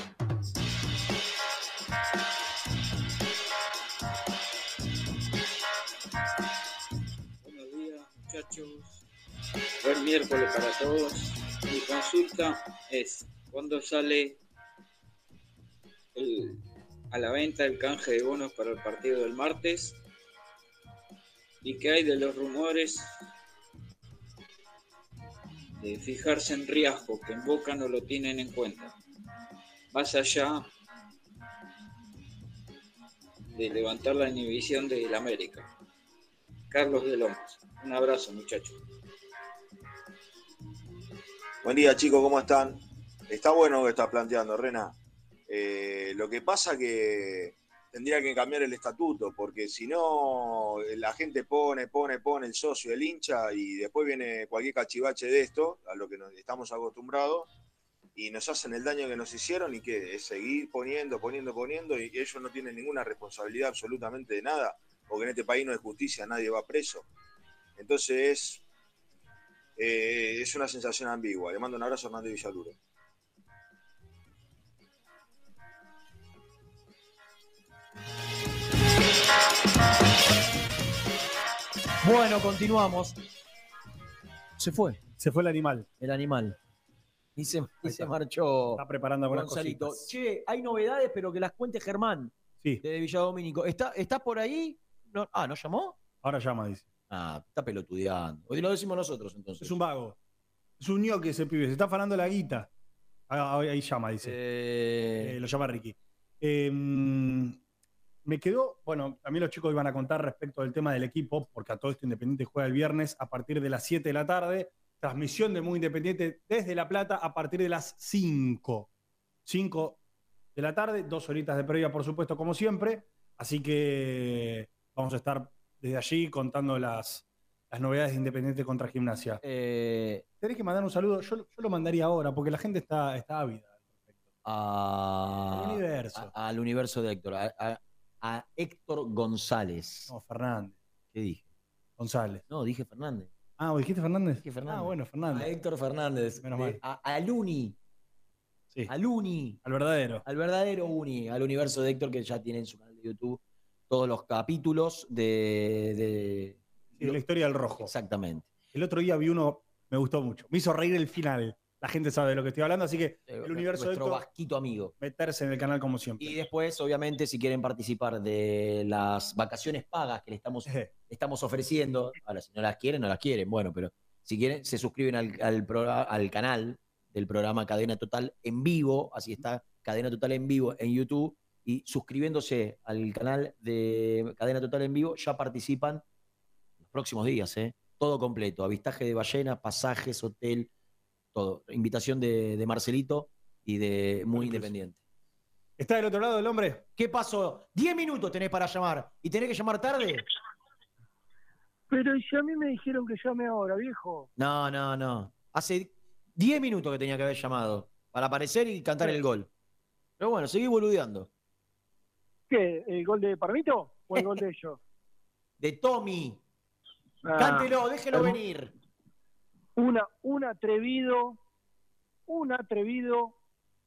Buen miércoles para todos. Mi consulta es, ¿cuándo sale a la venta el canje de bonos para el partido del martes? ¿Y qué hay de los rumores de fijarse en riesgo, que en Boca no lo tienen en cuenta? Más allá de levantar la inhibición del América. Carlos de Lomas. Un abrazo, muchachos. Buen día chicos, ¿cómo están? Está bueno lo que estás planteando, Rena. Eh, lo que pasa que tendría que cambiar el estatuto, porque si no, la gente pone, pone, pone el socio, el hincha, y después viene cualquier cachivache de esto, a lo que nos estamos acostumbrados, y nos hacen el daño que nos hicieron, y que es seguir poniendo, poniendo, poniendo, y ellos no tienen ninguna responsabilidad absolutamente de nada, porque en este país no hay justicia, nadie va preso. Entonces es, eh, es una sensación ambigua. Le mando un abrazo a Hernández Villaluro. Bueno, continuamos. Se fue. Se fue el animal. El animal. Y se, y se marchó. Está preparando algunas Gonzalito. cositas. Che, hay novedades, pero que las cuente Germán. Sí. De Villadomínico. ¿Está, ¿Estás por ahí? No- ah, ¿no llamó? Ahora llama, dice. Ah, está pelotudeando. Hoy lo decimos nosotros, entonces. Es un vago. Es un ñoque ese pibe. Se está afanando la guita. Ah, Ahí, llama, dice. Eh, lo llama Ricky. Eh, me quedó, bueno, también los chicos iban a contar respecto del tema del equipo, porque a todo esto Independiente juega el viernes a partir de las 7 de la tarde. Transmisión de Muy Independiente desde La Plata a partir de las 5. 5 de la tarde, dos horitas de previa, por supuesto, como siempre. Así que vamos a estar desde allí contando las, las novedades de Independiente contra Gimnasia. Eh, Tenés que mandar un saludo. Yo, yo lo mandaría ahora, porque la gente está, está ávida. a- Al universo. a- al universo de Héctor. A, Héctor González. No, Fernández. ¿Qué dije? González. No, dije Fernández. Ah, ¿o dijiste Fernández? Dije Fernández. Ah, bueno, Fernández. A Héctor Fernández. Menos De- mal. A, al Uni. Sí. Al Uni. Al verdadero. Al verdadero Uni. Al universo de Héctor, que ya tiene en su canal de YouTube todos los capítulos de. de- Sí, la historia del rojo. Exactamente. El otro día vi uno, me gustó mucho. Me hizo reír el final. La gente sabe de lo que estoy hablando, así que el universo de vasquito amigo. meterse en el canal como siempre. Y después, obviamente, si quieren participar de las vacaciones pagas que le estamos, estamos ofreciendo, ahora si no las quieren, no las quieren, bueno, pero si quieren, se suscriben al, al, progra- al canal del programa Cadena Total en vivo, así está Cadena Total en vivo en YouTube, y suscribiéndose al canal de Cadena Total en vivo, ya participan los próximos días, ¿eh? todo completo, avistaje de ballena, pasajes, hotel, todo. Invitación de, de Marcelito y de Muy Independiente. ¿Está del otro lado el hombre? ¿Qué pasó? 10 minutos tenés para llamar. ¿Y tenés que llamar tarde? Pero si a mí me dijeron que llame ahora, viejo. No, no, no. Hace 10 minutos que tenía que haber llamado para aparecer y cantar el gol. Pero bueno, seguí boludeando. ¿Qué? ¿El gol de Parmito o el gol de ellos? De Tommy. Ah, Cántelo, déjelo venir. Una, un atrevido, un atrevido,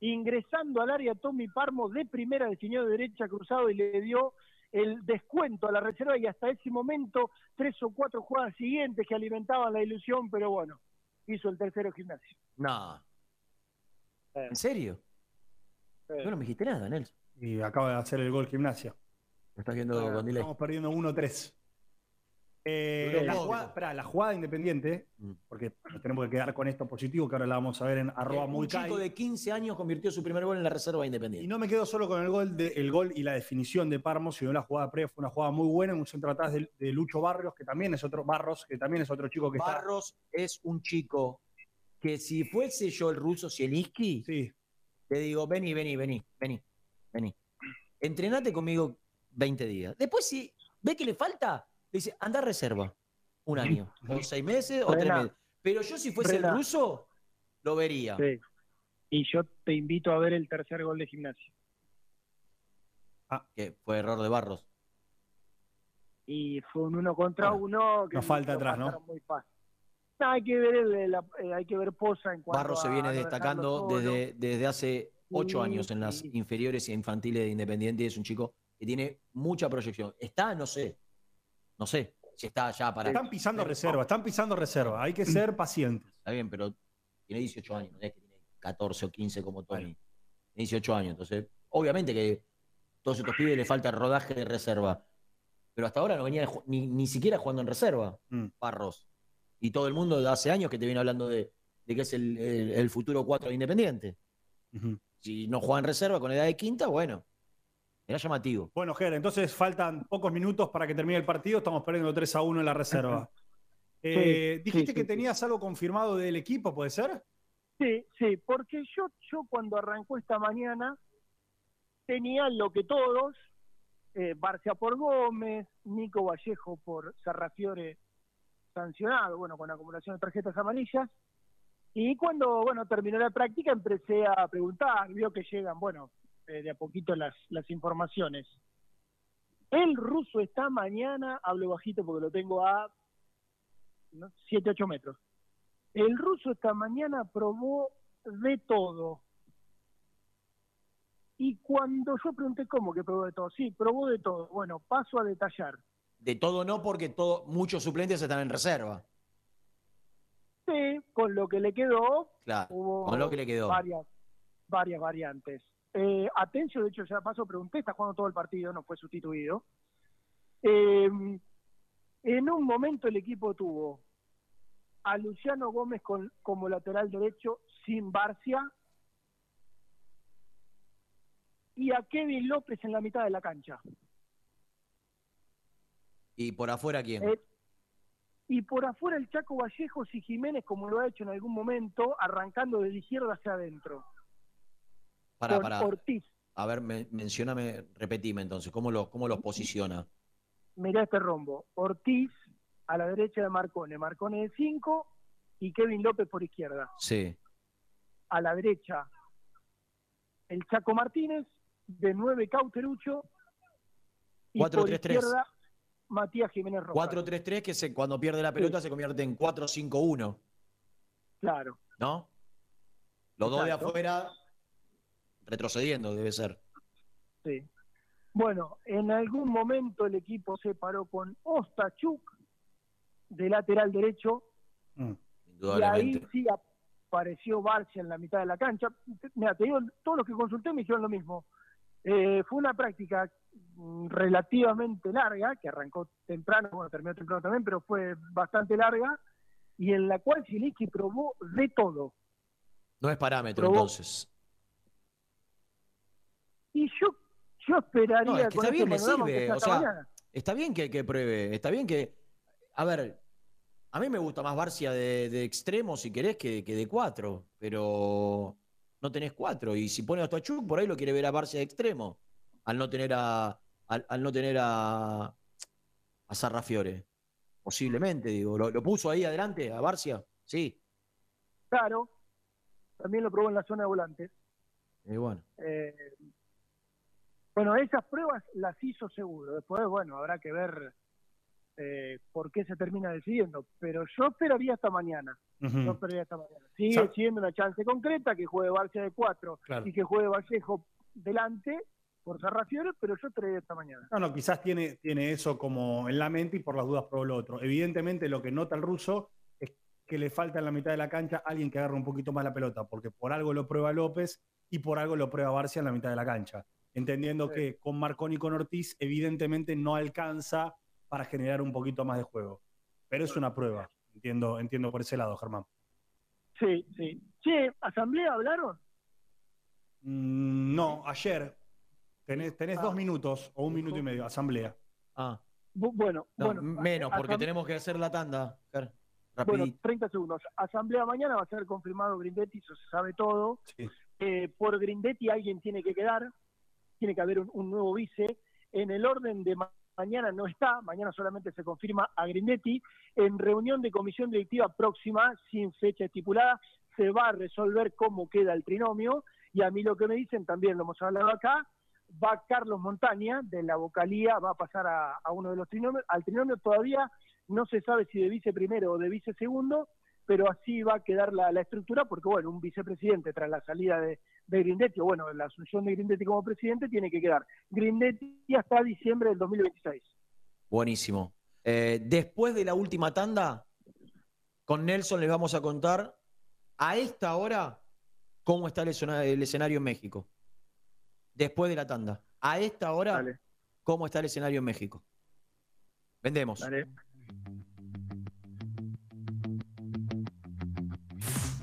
ingresando al área Tommy Parmo de primera definió de derecha cruzado y le dio el descuento a la reserva y hasta ese momento tres o cuatro jugadas siguientes que alimentaban la ilusión, pero bueno, hizo el tercero gimnasio. No. ¿En serio? No, no me dijiste nada, Nelson. Y acaba de hacer el gol gimnasia. Lo estás viendo con delay. Estamos perdiendo 1-3. Eh, la, jugada, esperá, la jugada independiente, Mm. porque nos tenemos que quedar con esto positivo, que ahora la vamos a ver en arroba muy Un chico de 15 años convirtió su primer gol en la reserva independiente. Y no me quedo solo con el gol, de, el gol y la definición de Parmo, sino la jugada previa fue una jugada muy buena, un centro atrás de, de Lucho Barrios, que también es otro Barros, que también es otro chico que Barros es un chico que si fuese yo el ruso Zielinski, te digo, vení, vení, vení, vení, vení. Entrenate conmigo 20 días. Después, si ve que le falta, le dice, anda a reserva. Un año, o seis meses, o tres meses. Pero yo si fuese Rena. el ruso, lo vería. Sí. Y yo te invito a ver el tercer gol de gimnasio. Que fue error de Barros. Y fue un uno contra uno. Que nos falta atrás, ¿no? Muy fácil. No, hay que ver, el de la- eh, hay que ver Poza en cuanto Barros se viene destacando desde, desde hace ocho Sí, años en las inferiores e infantiles de Independiente. Es un chico que tiene mucha proyección. ¿Está? No sé. No sé. si está ya para. Están pisando reserva, están pisando reserva. Hay que ser pacientes. Está bien, pero tiene 18 años, no es que tiene 14 o 15 como Tony. Tiene 18 años, entonces, obviamente que todos estos pibes le falta rodaje de reserva. Pero hasta ahora no venía ni, ni siquiera jugando en reserva, Mm. Parros. Y todo el mundo hace años que te viene hablando de, de que es el, el- el futuro 4 de Independiente. Si no juega en reserva con edad de quinta, bueno, era llamativo. Bueno, Ger, entonces faltan pocos minutos para que termine el partido. Estamos perdiendo 3 a 1 en la reserva. Eh, Sí, dijiste sí, que sí, tenías algo confirmado del equipo, ¿puede ser? Sí, sí, porque yo, yo cuando arrancó esta mañana tenía lo que todos, eh, Barcia por Gómez, Nico Vallejo por Sarrafiore sancionado, bueno, con acumulación de tarjetas amarillas. Y cuando, bueno, terminó la práctica empecé a preguntar, vio que llegan, bueno, eh, de a poquito las, las informaciones. El ruso está mañana, hablo bajito porque lo tengo a 7, 8 metros. El ruso esta mañana probó de todo. Y cuando yo pregunté cómo que probó de todo, sí, probó de todo. Bueno, paso a detallar. De todo no, porque todo, muchos suplentes están en reserva. Sí, con lo que le quedó, Claro, hubo con lo que le quedó. varias, varias variantes. Eh, Atencio, de hecho, ya paso, pregunté, está jugando todo el partido, no fue sustituido. Eh, en un momento el equipo tuvo a Luciano Gómez con- como lateral derecho sin Barcia y a Kevin López en la mitad de la cancha. ¿Y por afuera quién? Eh, y por afuera el Chaco Vallejos y Jiménez, como lo ha hecho en algún momento, arrancando de la izquierda hacia adentro. Para, para. Ortiz. A ver, me, mencioname, repetime entonces, ¿cómo, lo, cómo los posiciona? Mirá este rombo. Ortiz a la derecha de Marcone, Marcone de 5 y Kevin López por izquierda. Sí. A la derecha el Chaco Martínez, de 9 Cauterucho y por 4-3-3. Matías Jiménez Rojas. 4-3-3 que se, cuando pierde la pelota se convierte en 4-5-1, Claro. ¿no? Los dos de afuera retrocediendo, debe ser. Sí. Bueno, en algún momento el equipo se paró con Ostachuk de lateral derecho y ahí sí apareció Barcia en la mitad de la cancha. Mira, te digo, todos los que consulté me dijeron lo mismo. Eh, fue una práctica mm, relativamente larga, que arrancó temprano, bueno, terminó temprano también, pero fue bastante larga, y en la cual Zielinski probó de todo. No es parámetro Probó- entonces. Y yo, yo esperaría No, es que con está este bien, le sirve. está O esta sea, mañana. está bien que, que pruebe. Está bien que. A ver, a mí me gusta más Barcia de, de extremo, si querés, que, que de cuatro. Pero no tenés cuatro. Y si pone a Ostachuk, por ahí lo quiere ver a Barcia de extremo. Al no tener a. Al, al no tener a. A Sarrafiore. Posiblemente, digo. ¿Lo, lo puso ahí adelante, a Barcia? Sí. Claro, también lo probó en la zona de volantes. Y bueno. Eh, bueno, esas pruebas las hizo seguro. Después, bueno, habrá que ver eh, por qué se termina decidiendo. Pero yo esperaría hasta mañana. Ujú. Yo esperaría hasta mañana. Sigue siendo una chance concreta que juegue Barcia de 4 Claro. y que juegue Vallejo delante por Sarrafiore, pero yo esperaría hasta mañana. No, no, quizás tiene, tiene eso como en la mente y por las dudas probó lo otro. Evidentemente lo que nota el ruso es que le falta en la mitad de la cancha alguien que agarre un poquito más la pelota, porque por algo lo prueba López y por algo lo prueba Barcia en la mitad de la cancha. Entendiendo que con Marconi y con Ortiz evidentemente no alcanza para generar un poquito más de juego. Pero es una prueba, entiendo, entiendo por ese lado, Germán. Sí, sí. Che, ¿asamblea hablaron? Mm, no, ayer tenés, tenés Ah. dos minutos o un minuto y medio, asamblea. Ah. Bu- Bueno, No, bueno. menos, porque tenemos que hacer la tanda. Ger. Bueno, Rapidito. 30 segundos. Asamblea mañana va a ser confirmado Grindetti, eso se sabe todo. Eh, por Grindetti alguien tiene que quedar, tiene que haber un, un nuevo vice. En el orden de mañana no está, mañana solamente se confirma a Grindetti. En reunión de comisión directiva próxima, sin fecha estipulada, se va a resolver cómo queda el trinomio. Y a mí lo que me dicen, también lo hemos hablado acá, va Carlos Montaña de la vocalía, va a pasar a, uno de los trinomios. Al trinomio todavía no se sabe si de vice primero o de vice segundo, pero así va a quedar la estructura, porque bueno, un vicepresidente tras la salida de, de Grindetti, o bueno, la asunción de Grindetti como presidente, tiene que quedar Grindetti hasta diciembre del 2026. Buenísimo. Eh, después de la última tanda, con Nelson les vamos a contar a esta hora cómo está el escena- el escenario en México. Después de la tanda. A esta hora, cómo está el escenario en México. Vendemos.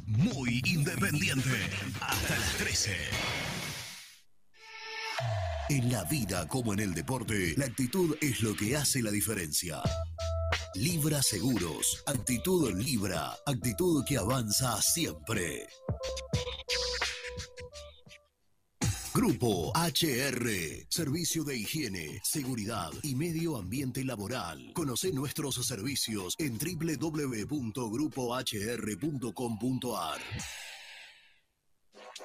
Muy independiente. Hasta las 13. En la vida como en el deporte, la actitud es lo que hace la diferencia. Libra Seguros. Actitud Libra. Actitud que avanza siempre. Grupo HR, Servicio de Higiene, Seguridad y Medio Ambiente Laboral. Conoce nuestros servicios en www.grupohr.com.ar.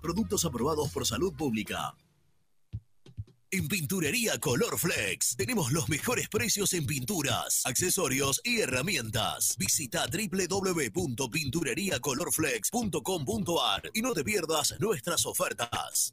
Productos aprobados por salud pública. En Pinturería Color Flex tenemos los mejores precios en pinturas, accesorios y herramientas. Visita www.pintureriacolorflex.com.ar y no te pierdas nuestras ofertas.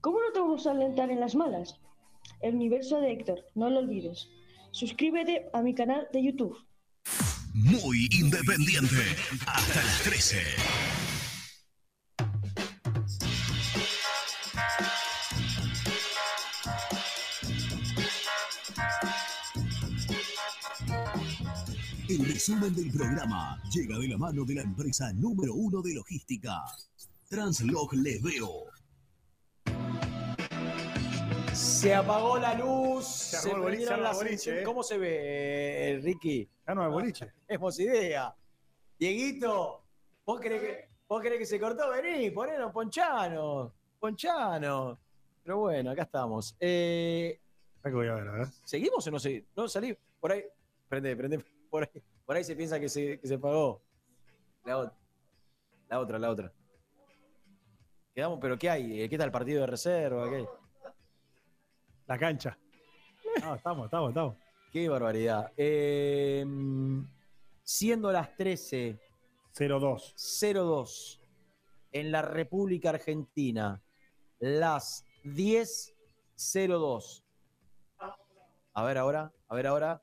¿cómo no te vamos a alentar en las malas? El universo de Héctor, no lo olvides. Suscríbete a mi canal de YouTube. Muy independiente. Hasta las 13. El resumen del programa llega de la mano de la empresa número uno de logística, Translog Leveo. Se apagó la luz, Se se, boliche, prendieron las eh. ¿Cómo se ve, eh, Ricky? Ya no hay boliche. Tenemos idea. Dieguito, ¿vos crees que, vos crees que se cortó? Vení, ponenos, ponchanos, ponchanos. Pero bueno, acá estamos. Eh, Acá voy a ver, a ver. ¿Seguimos o no seguimos? No, salí. Por ahí. Prende, prende. Por ahí, por ahí se piensa que se, que se pagó. La, ot- la otra, la otra. Quedamos, pero ¿qué hay? ¿Qué está el partido de reserva? ¿Qué? La cancha. No, estamos, estamos, estamos. Qué barbaridad. Eh, siendo las 13. 02. 02. En la República Argentina. Las 10.02. A ver ahora, a ver ahora.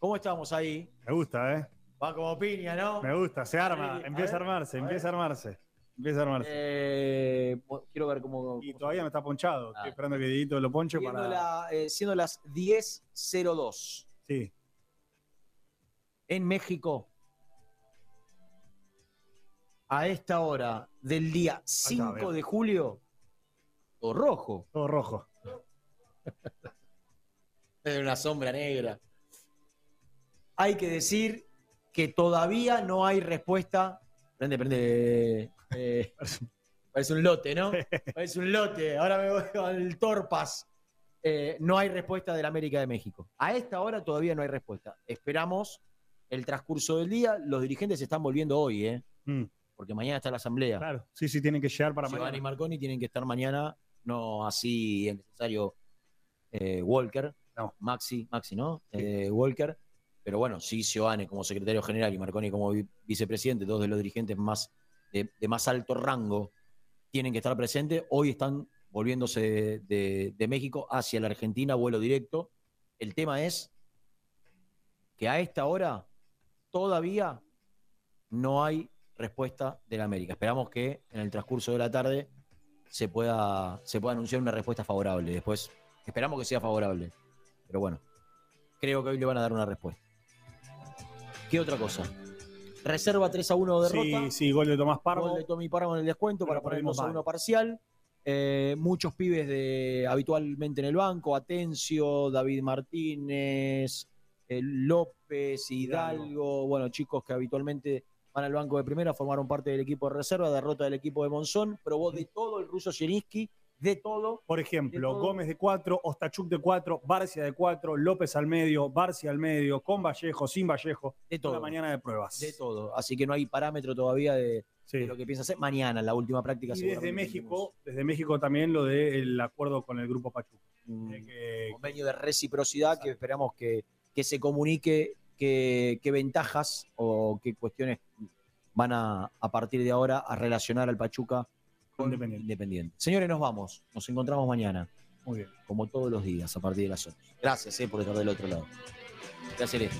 ¿Cómo estamos ahí? Me gusta, ¿eh? Va como piña, ¿no? Me gusta, se arma, a empieza a armarse, a empieza a armarse. Empieza a armarse. Eh, quiero ver cómo. y todavía me está ponchado. Ah. Estoy esperando que Dieguito lo ponche Siendo, para. la- eh, siendo las 10.02. Sí. En México. A esta hora del día 5 veo. de julio. Todo rojo. Todo rojo. Es una sombra negra. Hay que decir que todavía no hay respuesta. Prende, prende. eh, parece un lote, ¿no? Parece un lote. Ahora me voy al Torpas. Eh, no hay respuesta del América de México. A esta hora todavía no hay respuesta. Esperamos el transcurso del día. Los dirigentes se están volviendo hoy, ¿eh? Mm, Porque mañana está la asamblea. claro. Sí, sí, tienen que llegar para Giovanni y mañana. Marconi tienen que estar mañana, no así es necesario eh, Walker, No. Maxi, Maxi, ¿no? Walker, pero bueno, sí Giovanni como secretario general y Marconi como vi- vicepresidente, dos de los dirigentes más de, más alto rango, tienen que estar presentes. Hoy están volviéndose de México hacia la Argentina, vuelo directo. El tema es que a esta hora todavía no hay respuesta de la América. Esperamos que en el transcurso de la tarde se pueda, se pueda anunciar una respuesta favorable. Después esperamos que sea favorable. Pero bueno, creo que hoy le van a dar una respuesta. ¿Qué otra cosa? Reserva 3 a 1 derrota. Sí, sí, gol de Tomás Parmo. Gol de Tommy Parmo en el descuento Pero para poner perdimos 2 a mal. 1 parcial. Eh, muchos pibes de habitualmente en el banco, Atencio, David Martínez, eh, López, Hidalgo, bueno, chicos que habitualmente van al banco de primera, formaron parte del equipo de reserva, derrota del equipo de Monzón, probó de todo el ruso Zielinski, de todo. Por ejemplo, De todo. Gómez de 4, Ostachuk de 4, Barcia de 4, López al medio, Barcia al medio, con Vallejo, sin Vallejo. De Toda todo. mañana de pruebas. De todo. Así que no hay parámetro todavía de, Sí. de lo que piensa hacer. Mañana, la última práctica. Y desde México, desde México también lo del acuerdo con el grupo Pachuca. Eh, que- convenio de reciprocidad que esperamos que, que se comunique qué ventajas o qué cuestiones van a, a partir de ahora a relacionar al Pachuca Independiente. Independiente. Señores, nos vamos. Nos encontramos mañana. Muy bien. Como todos los días, a partir de las 8. Gracias eh, por estar del otro lado. Gracias, Leo.